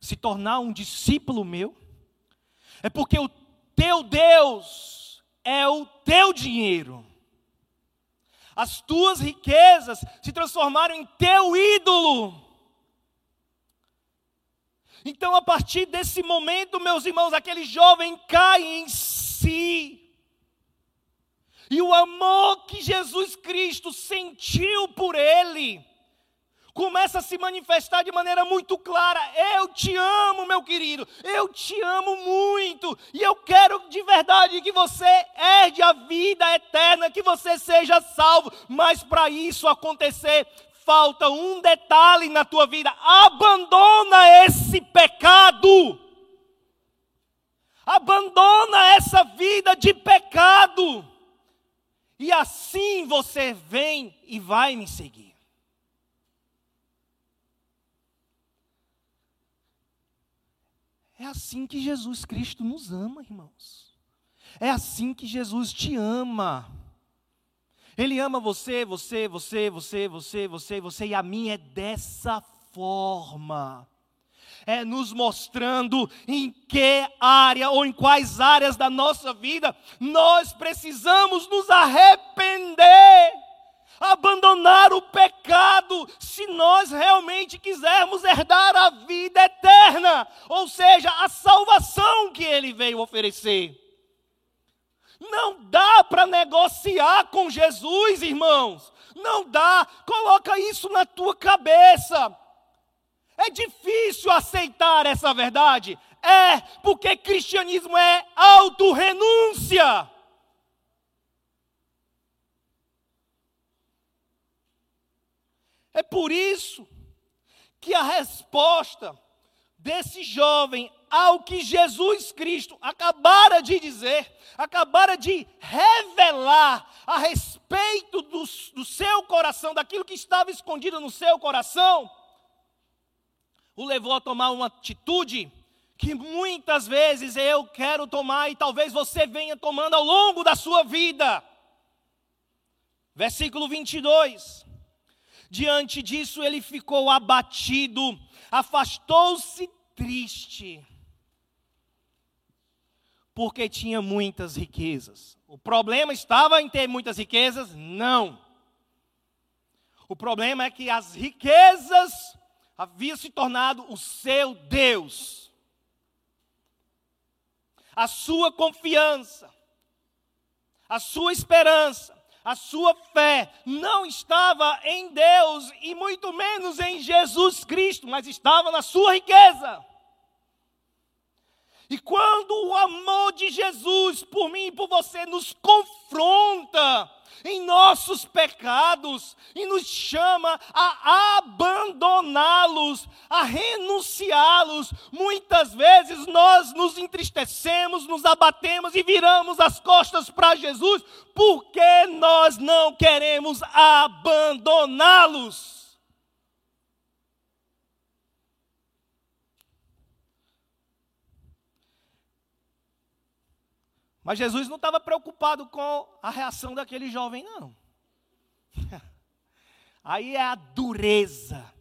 se tornar um discípulo meu. É porque o teu Deus é o teu dinheiro. As tuas riquezas se transformaram em teu ídolo. Então, a partir desse momento, meus irmãos, aquele jovem cai em si. E o amor que Jesus Cristo sentiu por ele começa a se manifestar de maneira muito clara. Eu te amo, meu querido. Eu te amo muito. E eu quero de verdade que você herde a vida eterna, que você seja salvo. Mas para isso acontecer, falta um detalhe na tua vida: abandona esse pecado. Abandona essa vida de pecado. E assim você vem e vai me seguir. É assim que Jesus Cristo nos ama, irmãos. É assim que Jesus te ama. Ele ama você, você, você, você, você, você, você, e a mim é dessa forma. É nos mostrando em que área ou em quais áreas da nossa vida nós precisamos nos arrepender abandonar o pecado, se nós realmente quisermos herdar a vida eterna, ou seja, a salvação que ele veio oferecer. Não dá para negociar com Jesus, irmãos. Não dá. Coloca isso na tua cabeça. É difícil aceitar essa verdade? É, porque cristianismo é autorrenúncia. É por isso que a resposta desse jovem ao que Jesus Cristo acabara de dizer, acabara de revelar a respeito do, do seu coração, daquilo que estava escondido no seu coração, o levou a tomar uma atitude que muitas vezes eu quero tomar e talvez você venha tomando ao longo da sua vida. Versículo 22. Diante disso, ele ficou abatido, afastou-se triste, porque tinha muitas riquezas. O problema estava em ter muitas riquezas? Não. O problema é que as riquezas haviam se tornado o seu Deus. A sua confiança, a sua esperança, a sua fé não estava em Deus e muito menos em Jesus Cristo, mas estava na sua riqueza. E quando o amor de Jesus por mim e por você nos confronta, em nossos pecados e nos chama a abandoná-los, a renunciá-los. Muitas vezes nós nos entristecemos, nos abatemos e viramos as costas para Jesus, porque nós não queremos abandoná-los. Mas Jesus não estava preocupado com a reação daquele jovem, não. Aí é a dureza.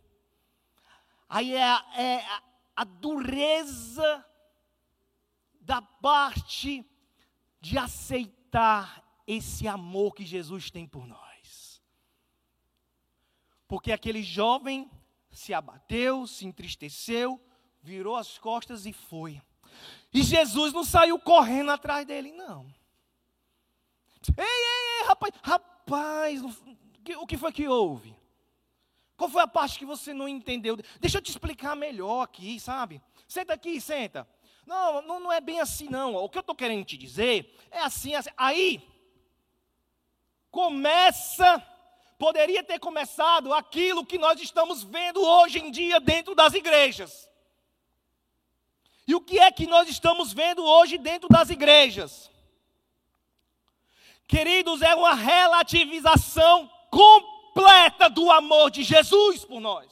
Aí é, a, é a, a dureza da parte de aceitar esse amor que Jesus tem por nós. Porque aquele jovem se abateu, se entristeceu, virou as costas e foi. E Jesus não saiu correndo atrás dele, não. Ei, ei, ei, rapaz, rapaz, o que foi que houve? Qual foi a parte que você não entendeu? Deixa eu te explicar melhor aqui, sabe? Senta aqui, senta. Não, não, não é bem assim, não. O que eu estou querendo te dizer é assim, assim. Aí, começa, poderia ter começado aquilo que nós estamos vendo hoje em dia dentro das igrejas. E o que é que nós estamos vendo hoje dentro das igrejas? Queridos, é uma relativização completa do amor de Jesus por nós.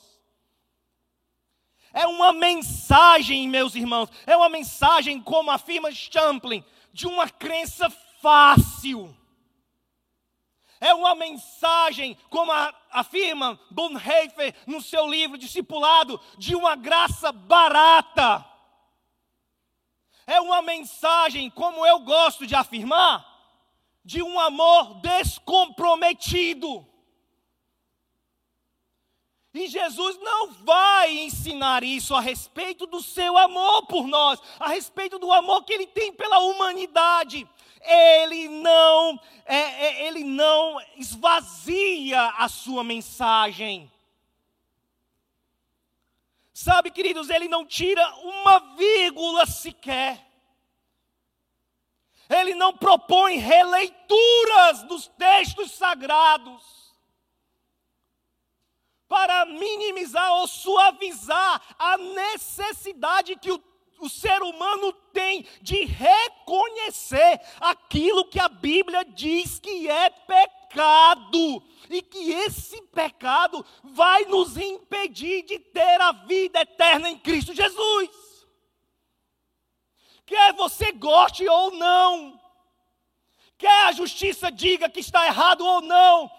É uma mensagem, meus irmãos, é uma mensagem, como afirma Champlin, de uma crença fácil. É uma mensagem, como afirma Bonhoeffer no seu livro Discipulado, de uma graça barata. É uma mensagem, como eu gosto de afirmar, de um amor descomprometido. E Jesus não vai ensinar isso a respeito do seu amor por nós, a respeito do amor que ele tem pela humanidade. Ele não, é, é, ele não esvazia a sua mensagem. Sabe, queridos, ele não tira uma vírgula sequer. Ele não propõe releituras dos textos sagrados para minimizar ou suavizar a necessidade que o, o ser humano tem de reconhecer aquilo que a Bíblia diz que é pecado e que esse pecado vai nos impedir de ter a vida eterna em Cristo Jesus. Quer você goste ou não, quer a justiça diga que está errado ou não,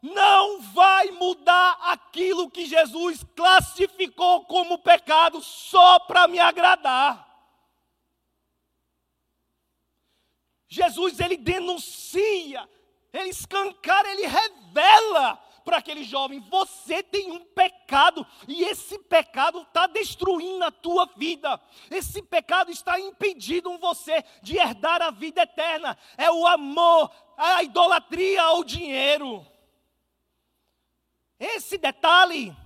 não vai mudar aquilo que Jesus classificou como pecado só para me agradar. Jesus ele denuncia, ele escancara, ele revela para aquele jovem: você tem um pecado, e esse pecado está destruindo a tua vida, esse pecado está impedindo você de herdar a vida eterna. É o amor, a idolatria ao dinheiro. Esse detalhe,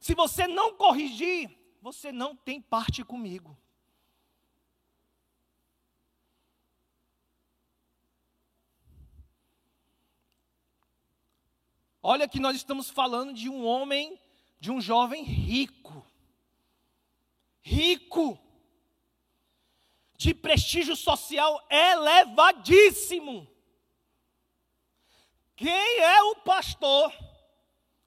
se você não corrigir, você não tem parte comigo. Olha que nós estamos falando de um homem, de um jovem rico. Rico. De prestígio social elevadíssimo. Quem é o pastor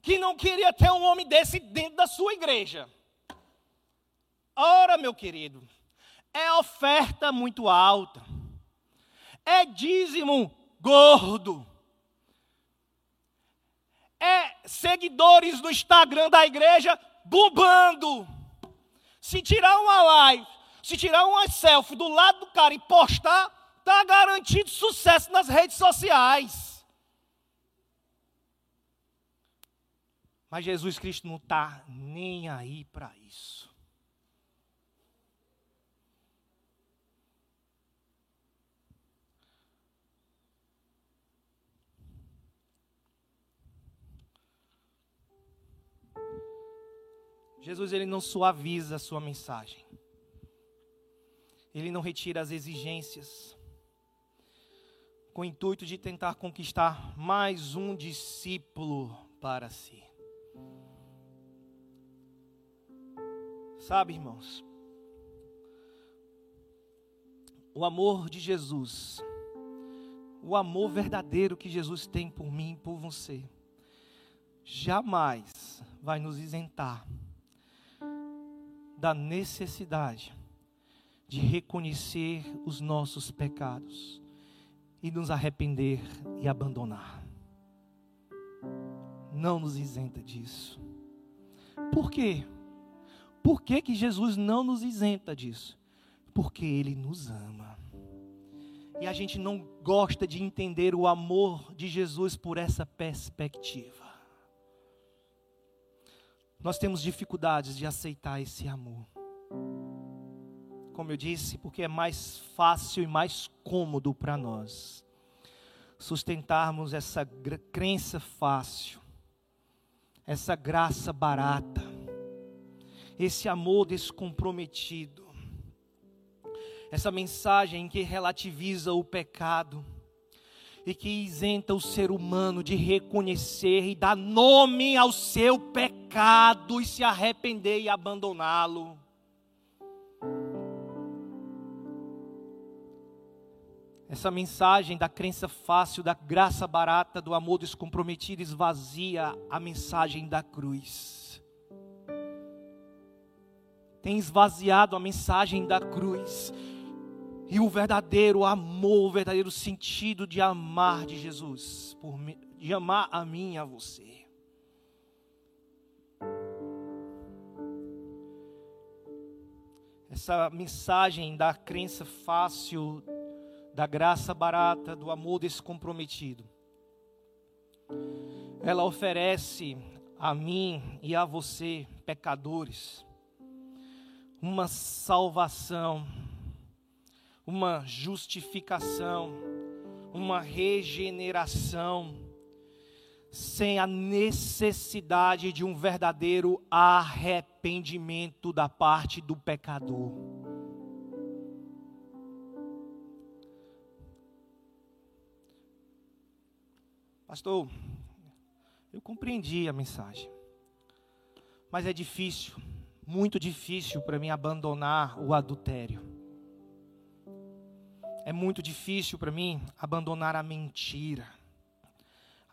que não queria ter um homem desse dentro da sua igreja. Ora, meu querido, é oferta muito alta, é dízimo gordo, é seguidores no Instagram da igreja bombando. Se tirar uma live, se tirar uma selfie do lado do cara e postar, está garantido sucesso nas redes sociais. Mas Jesus Cristo não está nem aí para isso. Jesus ele não suaviza a sua mensagem. Ele não retira as exigências com o intuito de tentar conquistar mais um discípulo para si. Sabe, irmãos, o amor de Jesus, o amor verdadeiro que Jesus tem por mim e por você, jamais vai nos isentar da necessidade de reconhecer os nossos pecados e nos arrepender e abandonar. Não nos isenta disso. Por quê? Por que, que Jesus não nos isenta disso? Porque Ele nos ama. E a gente não gosta de entender o amor de Jesus por essa perspectiva. Nós temos dificuldades de aceitar esse amor. Como eu disse, porque é mais fácil e mais cômodo para nós sustentarmos essa crença fácil, essa graça barata esse amor descomprometido, essa mensagem que relativiza o pecado e que isenta o ser humano de reconhecer e dar nome ao seu pecado e se arrepender e abandoná-lo. Essa mensagem da crença fácil, da graça barata, do amor descomprometido esvazia a mensagem da cruz. Tem esvaziado a mensagem da cruz. E o verdadeiro amor, o verdadeiro sentido de amar de Jesus, por, de amar a mim e a você. Essa mensagem da crença fácil, da graça barata, do amor descomprometido. Ela oferece a mim e a você, pecadores, uma salvação, uma justificação, uma regeneração, sem a necessidade de um verdadeiro arrependimento da parte do pecador. Pastor, eu compreendi a mensagem, mas é difícil, muito difícil para mim abandonar o adultério. É muito difícil para mim abandonar a mentira,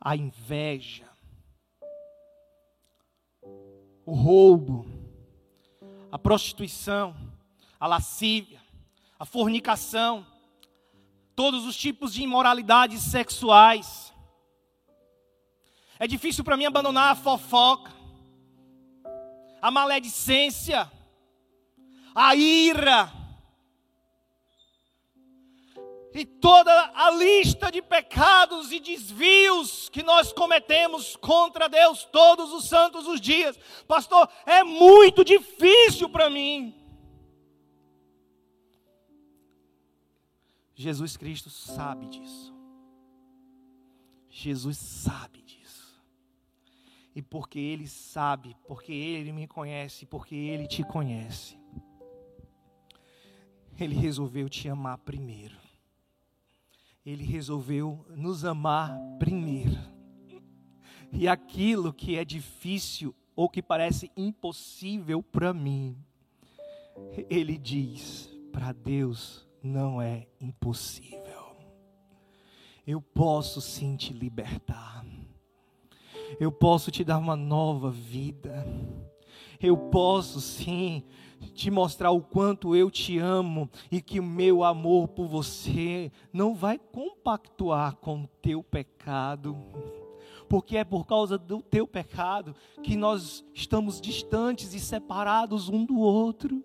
a inveja, o roubo, a prostituição, a lascívia, a fornicação, todos os tipos de imoralidades sexuais é difícil para mim abandonar a fofoca, a maledicência, a ira. E toda a lista de pecados e desvios que nós cometemos contra Deus todos os santos os dias. Pastor, é muito difícil para mim. Jesus Cristo sabe disso. Jesus sabe disso. E porque Ele sabe, porque Ele me conhece, porque Ele te conhece, Ele resolveu te amar primeiro. Ele resolveu nos amar primeiro. E aquilo que é difícil ou que parece impossível para mim, Ele diz: para Deus não é impossível. Eu posso sim te libertar eu posso te dar uma nova vida. Eu posso sim te mostrar o quanto eu te amo e que o meu amor por você não vai compactuar com o teu pecado. Porque é por causa do teu pecado que nós estamos distantes e separados um do outro.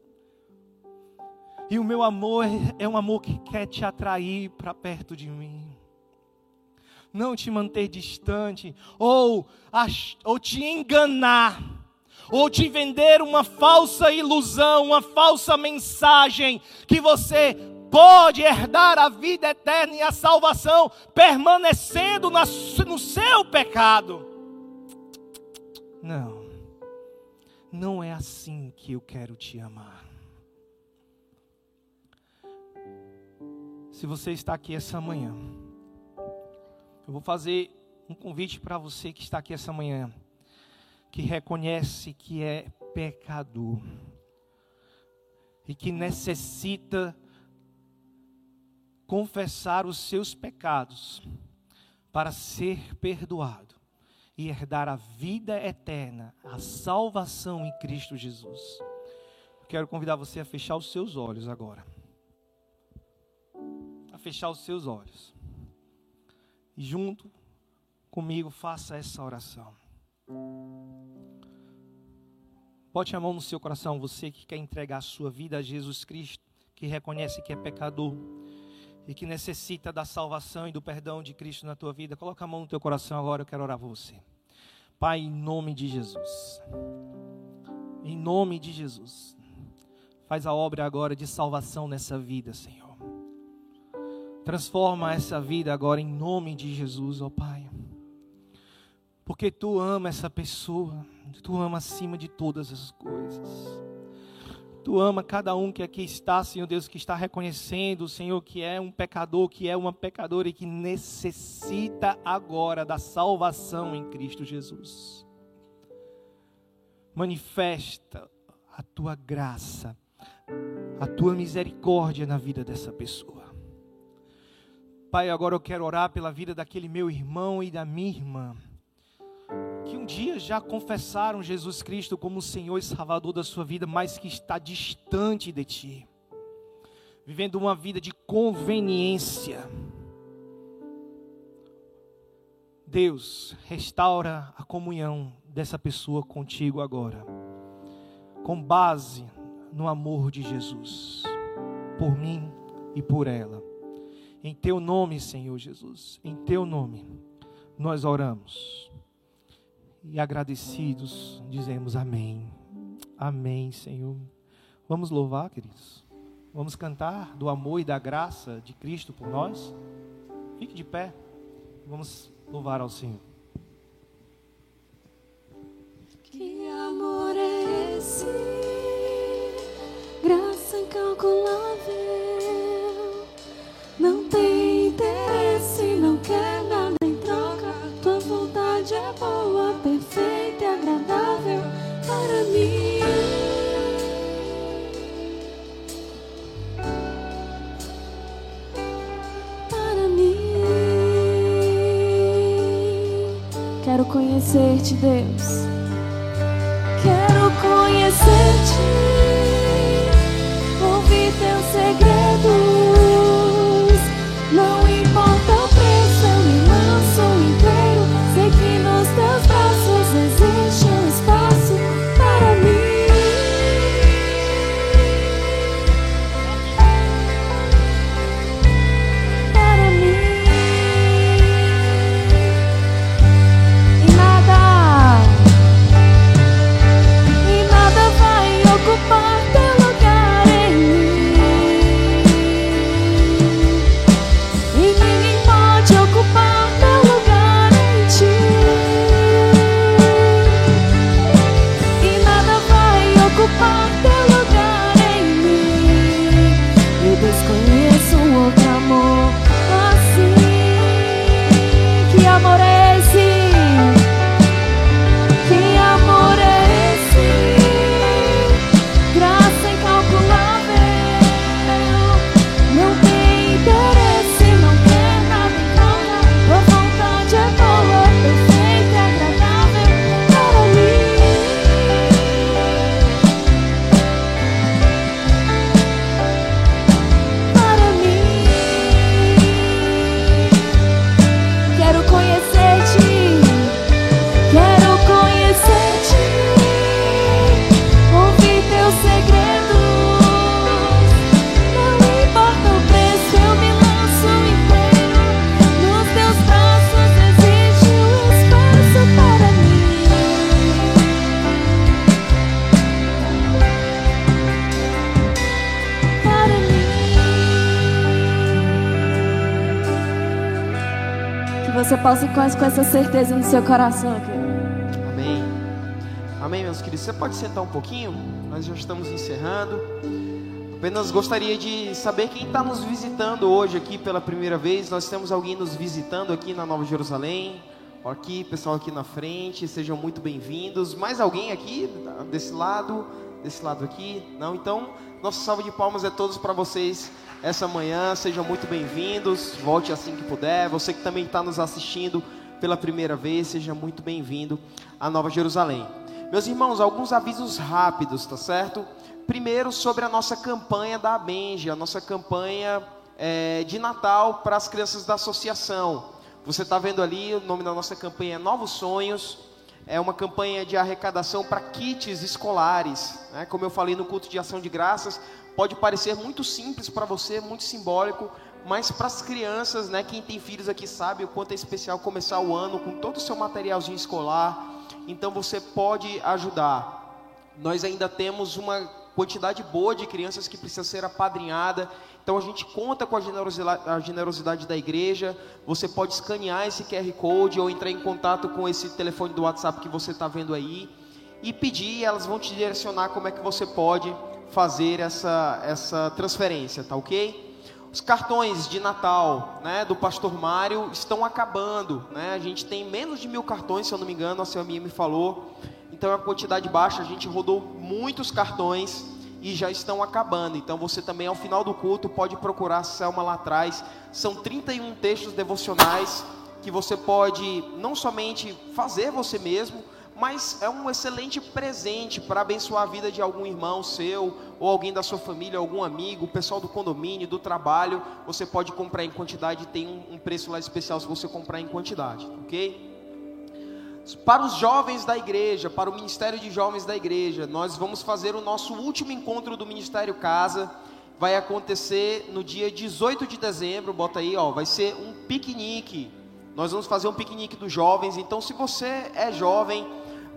E o meu amor é um amor que quer te atrair para perto de mim não te manter distante, ou, ou te enganar, ou te vender uma falsa ilusão, uma falsa mensagem, que você pode herdar a vida eterna e a salvação, permanecendo no seu pecado. Não, não é assim que eu quero te amar. Se você está aqui essa manhã, eu vou fazer um convite para você que está aqui essa manhã, que reconhece que é pecador e que necessita confessar os seus pecados para ser perdoado e herdar a vida eterna, a salvação em Cristo Jesus. quero convidar você a fechar os seus olhos agora. A fechar os seus olhos e junto comigo faça essa oração. Bote a mão no seu coração, você que quer entregar a sua vida a Jesus Cristo, que reconhece que é pecador e que necessita da salvação e do perdão de Cristo na tua vida. Coloca a mão no teu coração agora, eu quero orar por você. Pai, em nome de Jesus. Em nome de Jesus. Faz a obra agora de salvação nessa vida, Senhor. Transforma essa vida agora em nome de Jesus, ó Pai. Porque tu ama essa pessoa, tu ama acima de todas as coisas. Tu ama cada um que aqui está, Senhor Deus, que está reconhecendo, Senhor, que é um pecador, que é uma pecadora e que necessita agora da salvação em Cristo Jesus. Manifesta a tua graça, a tua misericórdia na vida dessa pessoa. Pai, agora eu quero orar pela vida daquele meu irmão e da minha irmã um dia já confessaram Jesus Cristo como o Senhor e Salvador da sua vida, mas que está distante de ti, vivendo uma vida de conveniência. Deus, restaura a comunhão dessa pessoa contigo agora, com base no amor de Jesus, por mim e por ela. Em teu nome, Senhor Jesus, em teu nome, nós oramos e agradecidos dizemos amém. Amém, Senhor. Vamos louvar, queridos. Vamos cantar do amor e da graça de Cristo por nós. Fique de pé. Vamos louvar ao Senhor. Que amor é esse? Graça incalculável. Conhecer-te, Deus. Quero conhecer-te, você possa ir com essa certeza no seu coração, querido. Amém. Amém, meus queridos. Você pode sentar um pouquinho? Nós já estamos encerrando. Apenas gostaria de saber quem está nos visitando hoje aqui pela primeira vez. Nós temos alguém nos visitando aqui na Nova Jerusalém. Aqui, pessoal aqui na frente, sejam muito bem-vindos. Mais alguém aqui desse lado, desse lado aqui? Não? Então, nossa salva de palmas é todos para vocês essa manhã. Sejam muito bem-vindos. Volte assim que puder. Você que também está nos assistindo pela primeira vez, seja muito bem-vindo à Nova Jerusalém. Meus irmãos, alguns avisos rápidos, tá certo? Primeiro, sobre a nossa campanha da Abenge, a nossa campanha eh, de Natal para as crianças da associação. Você está vendo ali, o nome da nossa campanha é Novos Sonhos. É uma campanha de arrecadação para kits escolares. né? Como eu falei no culto de ação de graças, pode parecer muito simples para você, muito simbólico, mas para as crianças, né, quem tem filhos aqui sabe o quanto é especial começar o ano com todo o seu materialzinho escolar. Então você pode ajudar. Nós ainda temos uma quantidade boa de crianças que precisa ser apadrinhada. Então a gente conta com a generosidade, a generosidade da igreja. Você pode escanear esse QR Code ou entrar em contato com esse telefone do WhatsApp que você está vendo aí e pedir. Elas vão te direcionar como é que você pode fazer essa, essa transferência, tá ok? Os cartões de Natal né, do Pastor Mário estão acabando. Né? A gente tem menos de mil cartões, se eu não me engano, a Selminha me falou. Então é uma quantidade baixa, a gente rodou muitos cartões e já estão acabando. Então você também, ao final do culto, pode procurar a Selma lá atrás. São 31 textos devocionais que você pode não somente fazer você mesmo, mas é um excelente presente para abençoar a vida de algum irmão seu, ou alguém da sua família, algum amigo, o pessoal do condomínio, do trabalho. Você pode comprar em quantidade, tem um, um preço lá especial se você comprar em quantidade, ok? Para os jovens da igreja, para o Ministério de Jovens da igreja, nós vamos fazer o nosso último encontro do Ministério Casa. Vai acontecer no dia 18 de dezembro, bota aí, ó, vai ser um piquenique. Nós vamos fazer um piquenique dos jovens. Então, se você é jovem,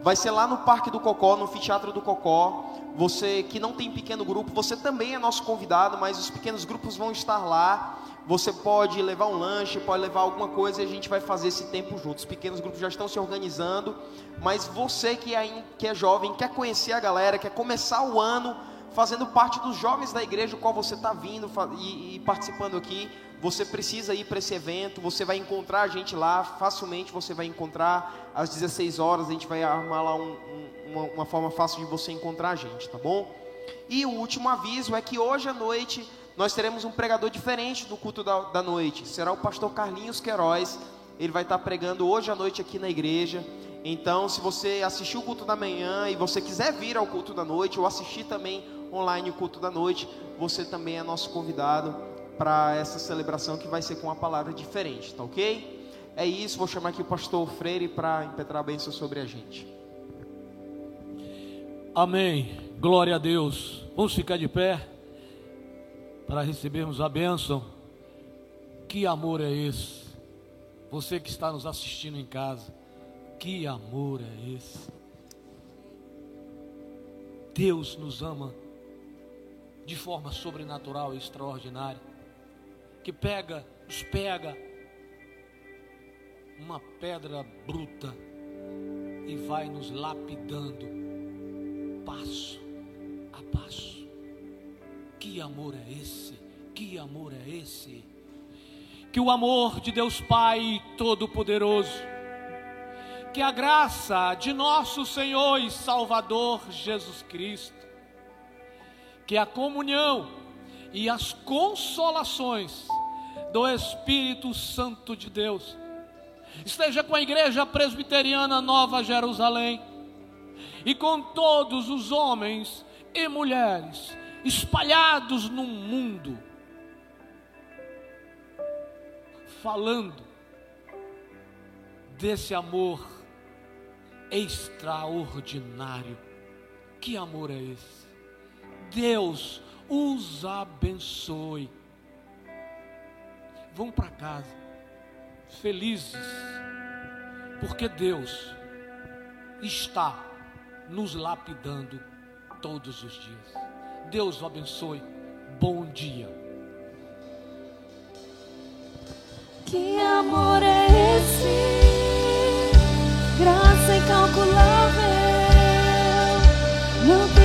Vai ser lá no Parque do Cocó, no Anfiteatro do Cocó. Você que não tem pequeno grupo, você também é nosso convidado, mas os pequenos grupos vão estar lá. Você pode levar um lanche, pode levar alguma coisa e a gente vai fazer esse tempo juntos. Os pequenos grupos já estão se organizando, mas você que é, que é jovem, quer conhecer a galera, quer começar o ano fazendo parte dos jovens da igreja, qual você está vindo e, e participando aqui, você precisa ir para esse evento, você vai encontrar a gente lá, facilmente você vai encontrar, às 16 horas a gente vai armar lá um, um, uma, uma forma fácil de você encontrar a gente, tá bom? E o último aviso é que hoje à noite nós teremos um pregador diferente do culto da, da noite, será o pastor Carlinhos Queiroz, ele vai estar pregando hoje à noite aqui na igreja. Então, se você assistiu o culto da manhã e você quiser vir ao culto da noite ou assistir também online o culto da noite, você também é nosso convidado para essa celebração que vai ser com uma palavra diferente, tá ok? É isso, vou chamar aqui o pastor Freire para impetrar a bênção sobre a gente. Amém. Glória a Deus. Vamos ficar de pé para recebermos a bênção. Que amor é esse? Você que está nos assistindo em casa, que amor é esse? Deus nos ama de forma sobrenatural e extraordinária que pega, nos pega uma pedra bruta e vai nos lapidando passo a passo. Que amor é esse? Que amor é esse? Que o amor de Deus Pai Todo-Poderoso, que a graça de nosso Senhor e Salvador Jesus Cristo, que a comunhão e as consolações do Espírito Santo de Deus. Esteja com a Igreja Presbiteriana Nova Jerusalém e com todos os homens e mulheres espalhados no mundo, falando desse amor extraordinário. Que amor é esse? Deus os abençoe. Vão para casa felizes, porque Deus está nos lapidando todos os dias. Deus o abençoe. Bom dia. Que amor é esse? Graça incalculável. Não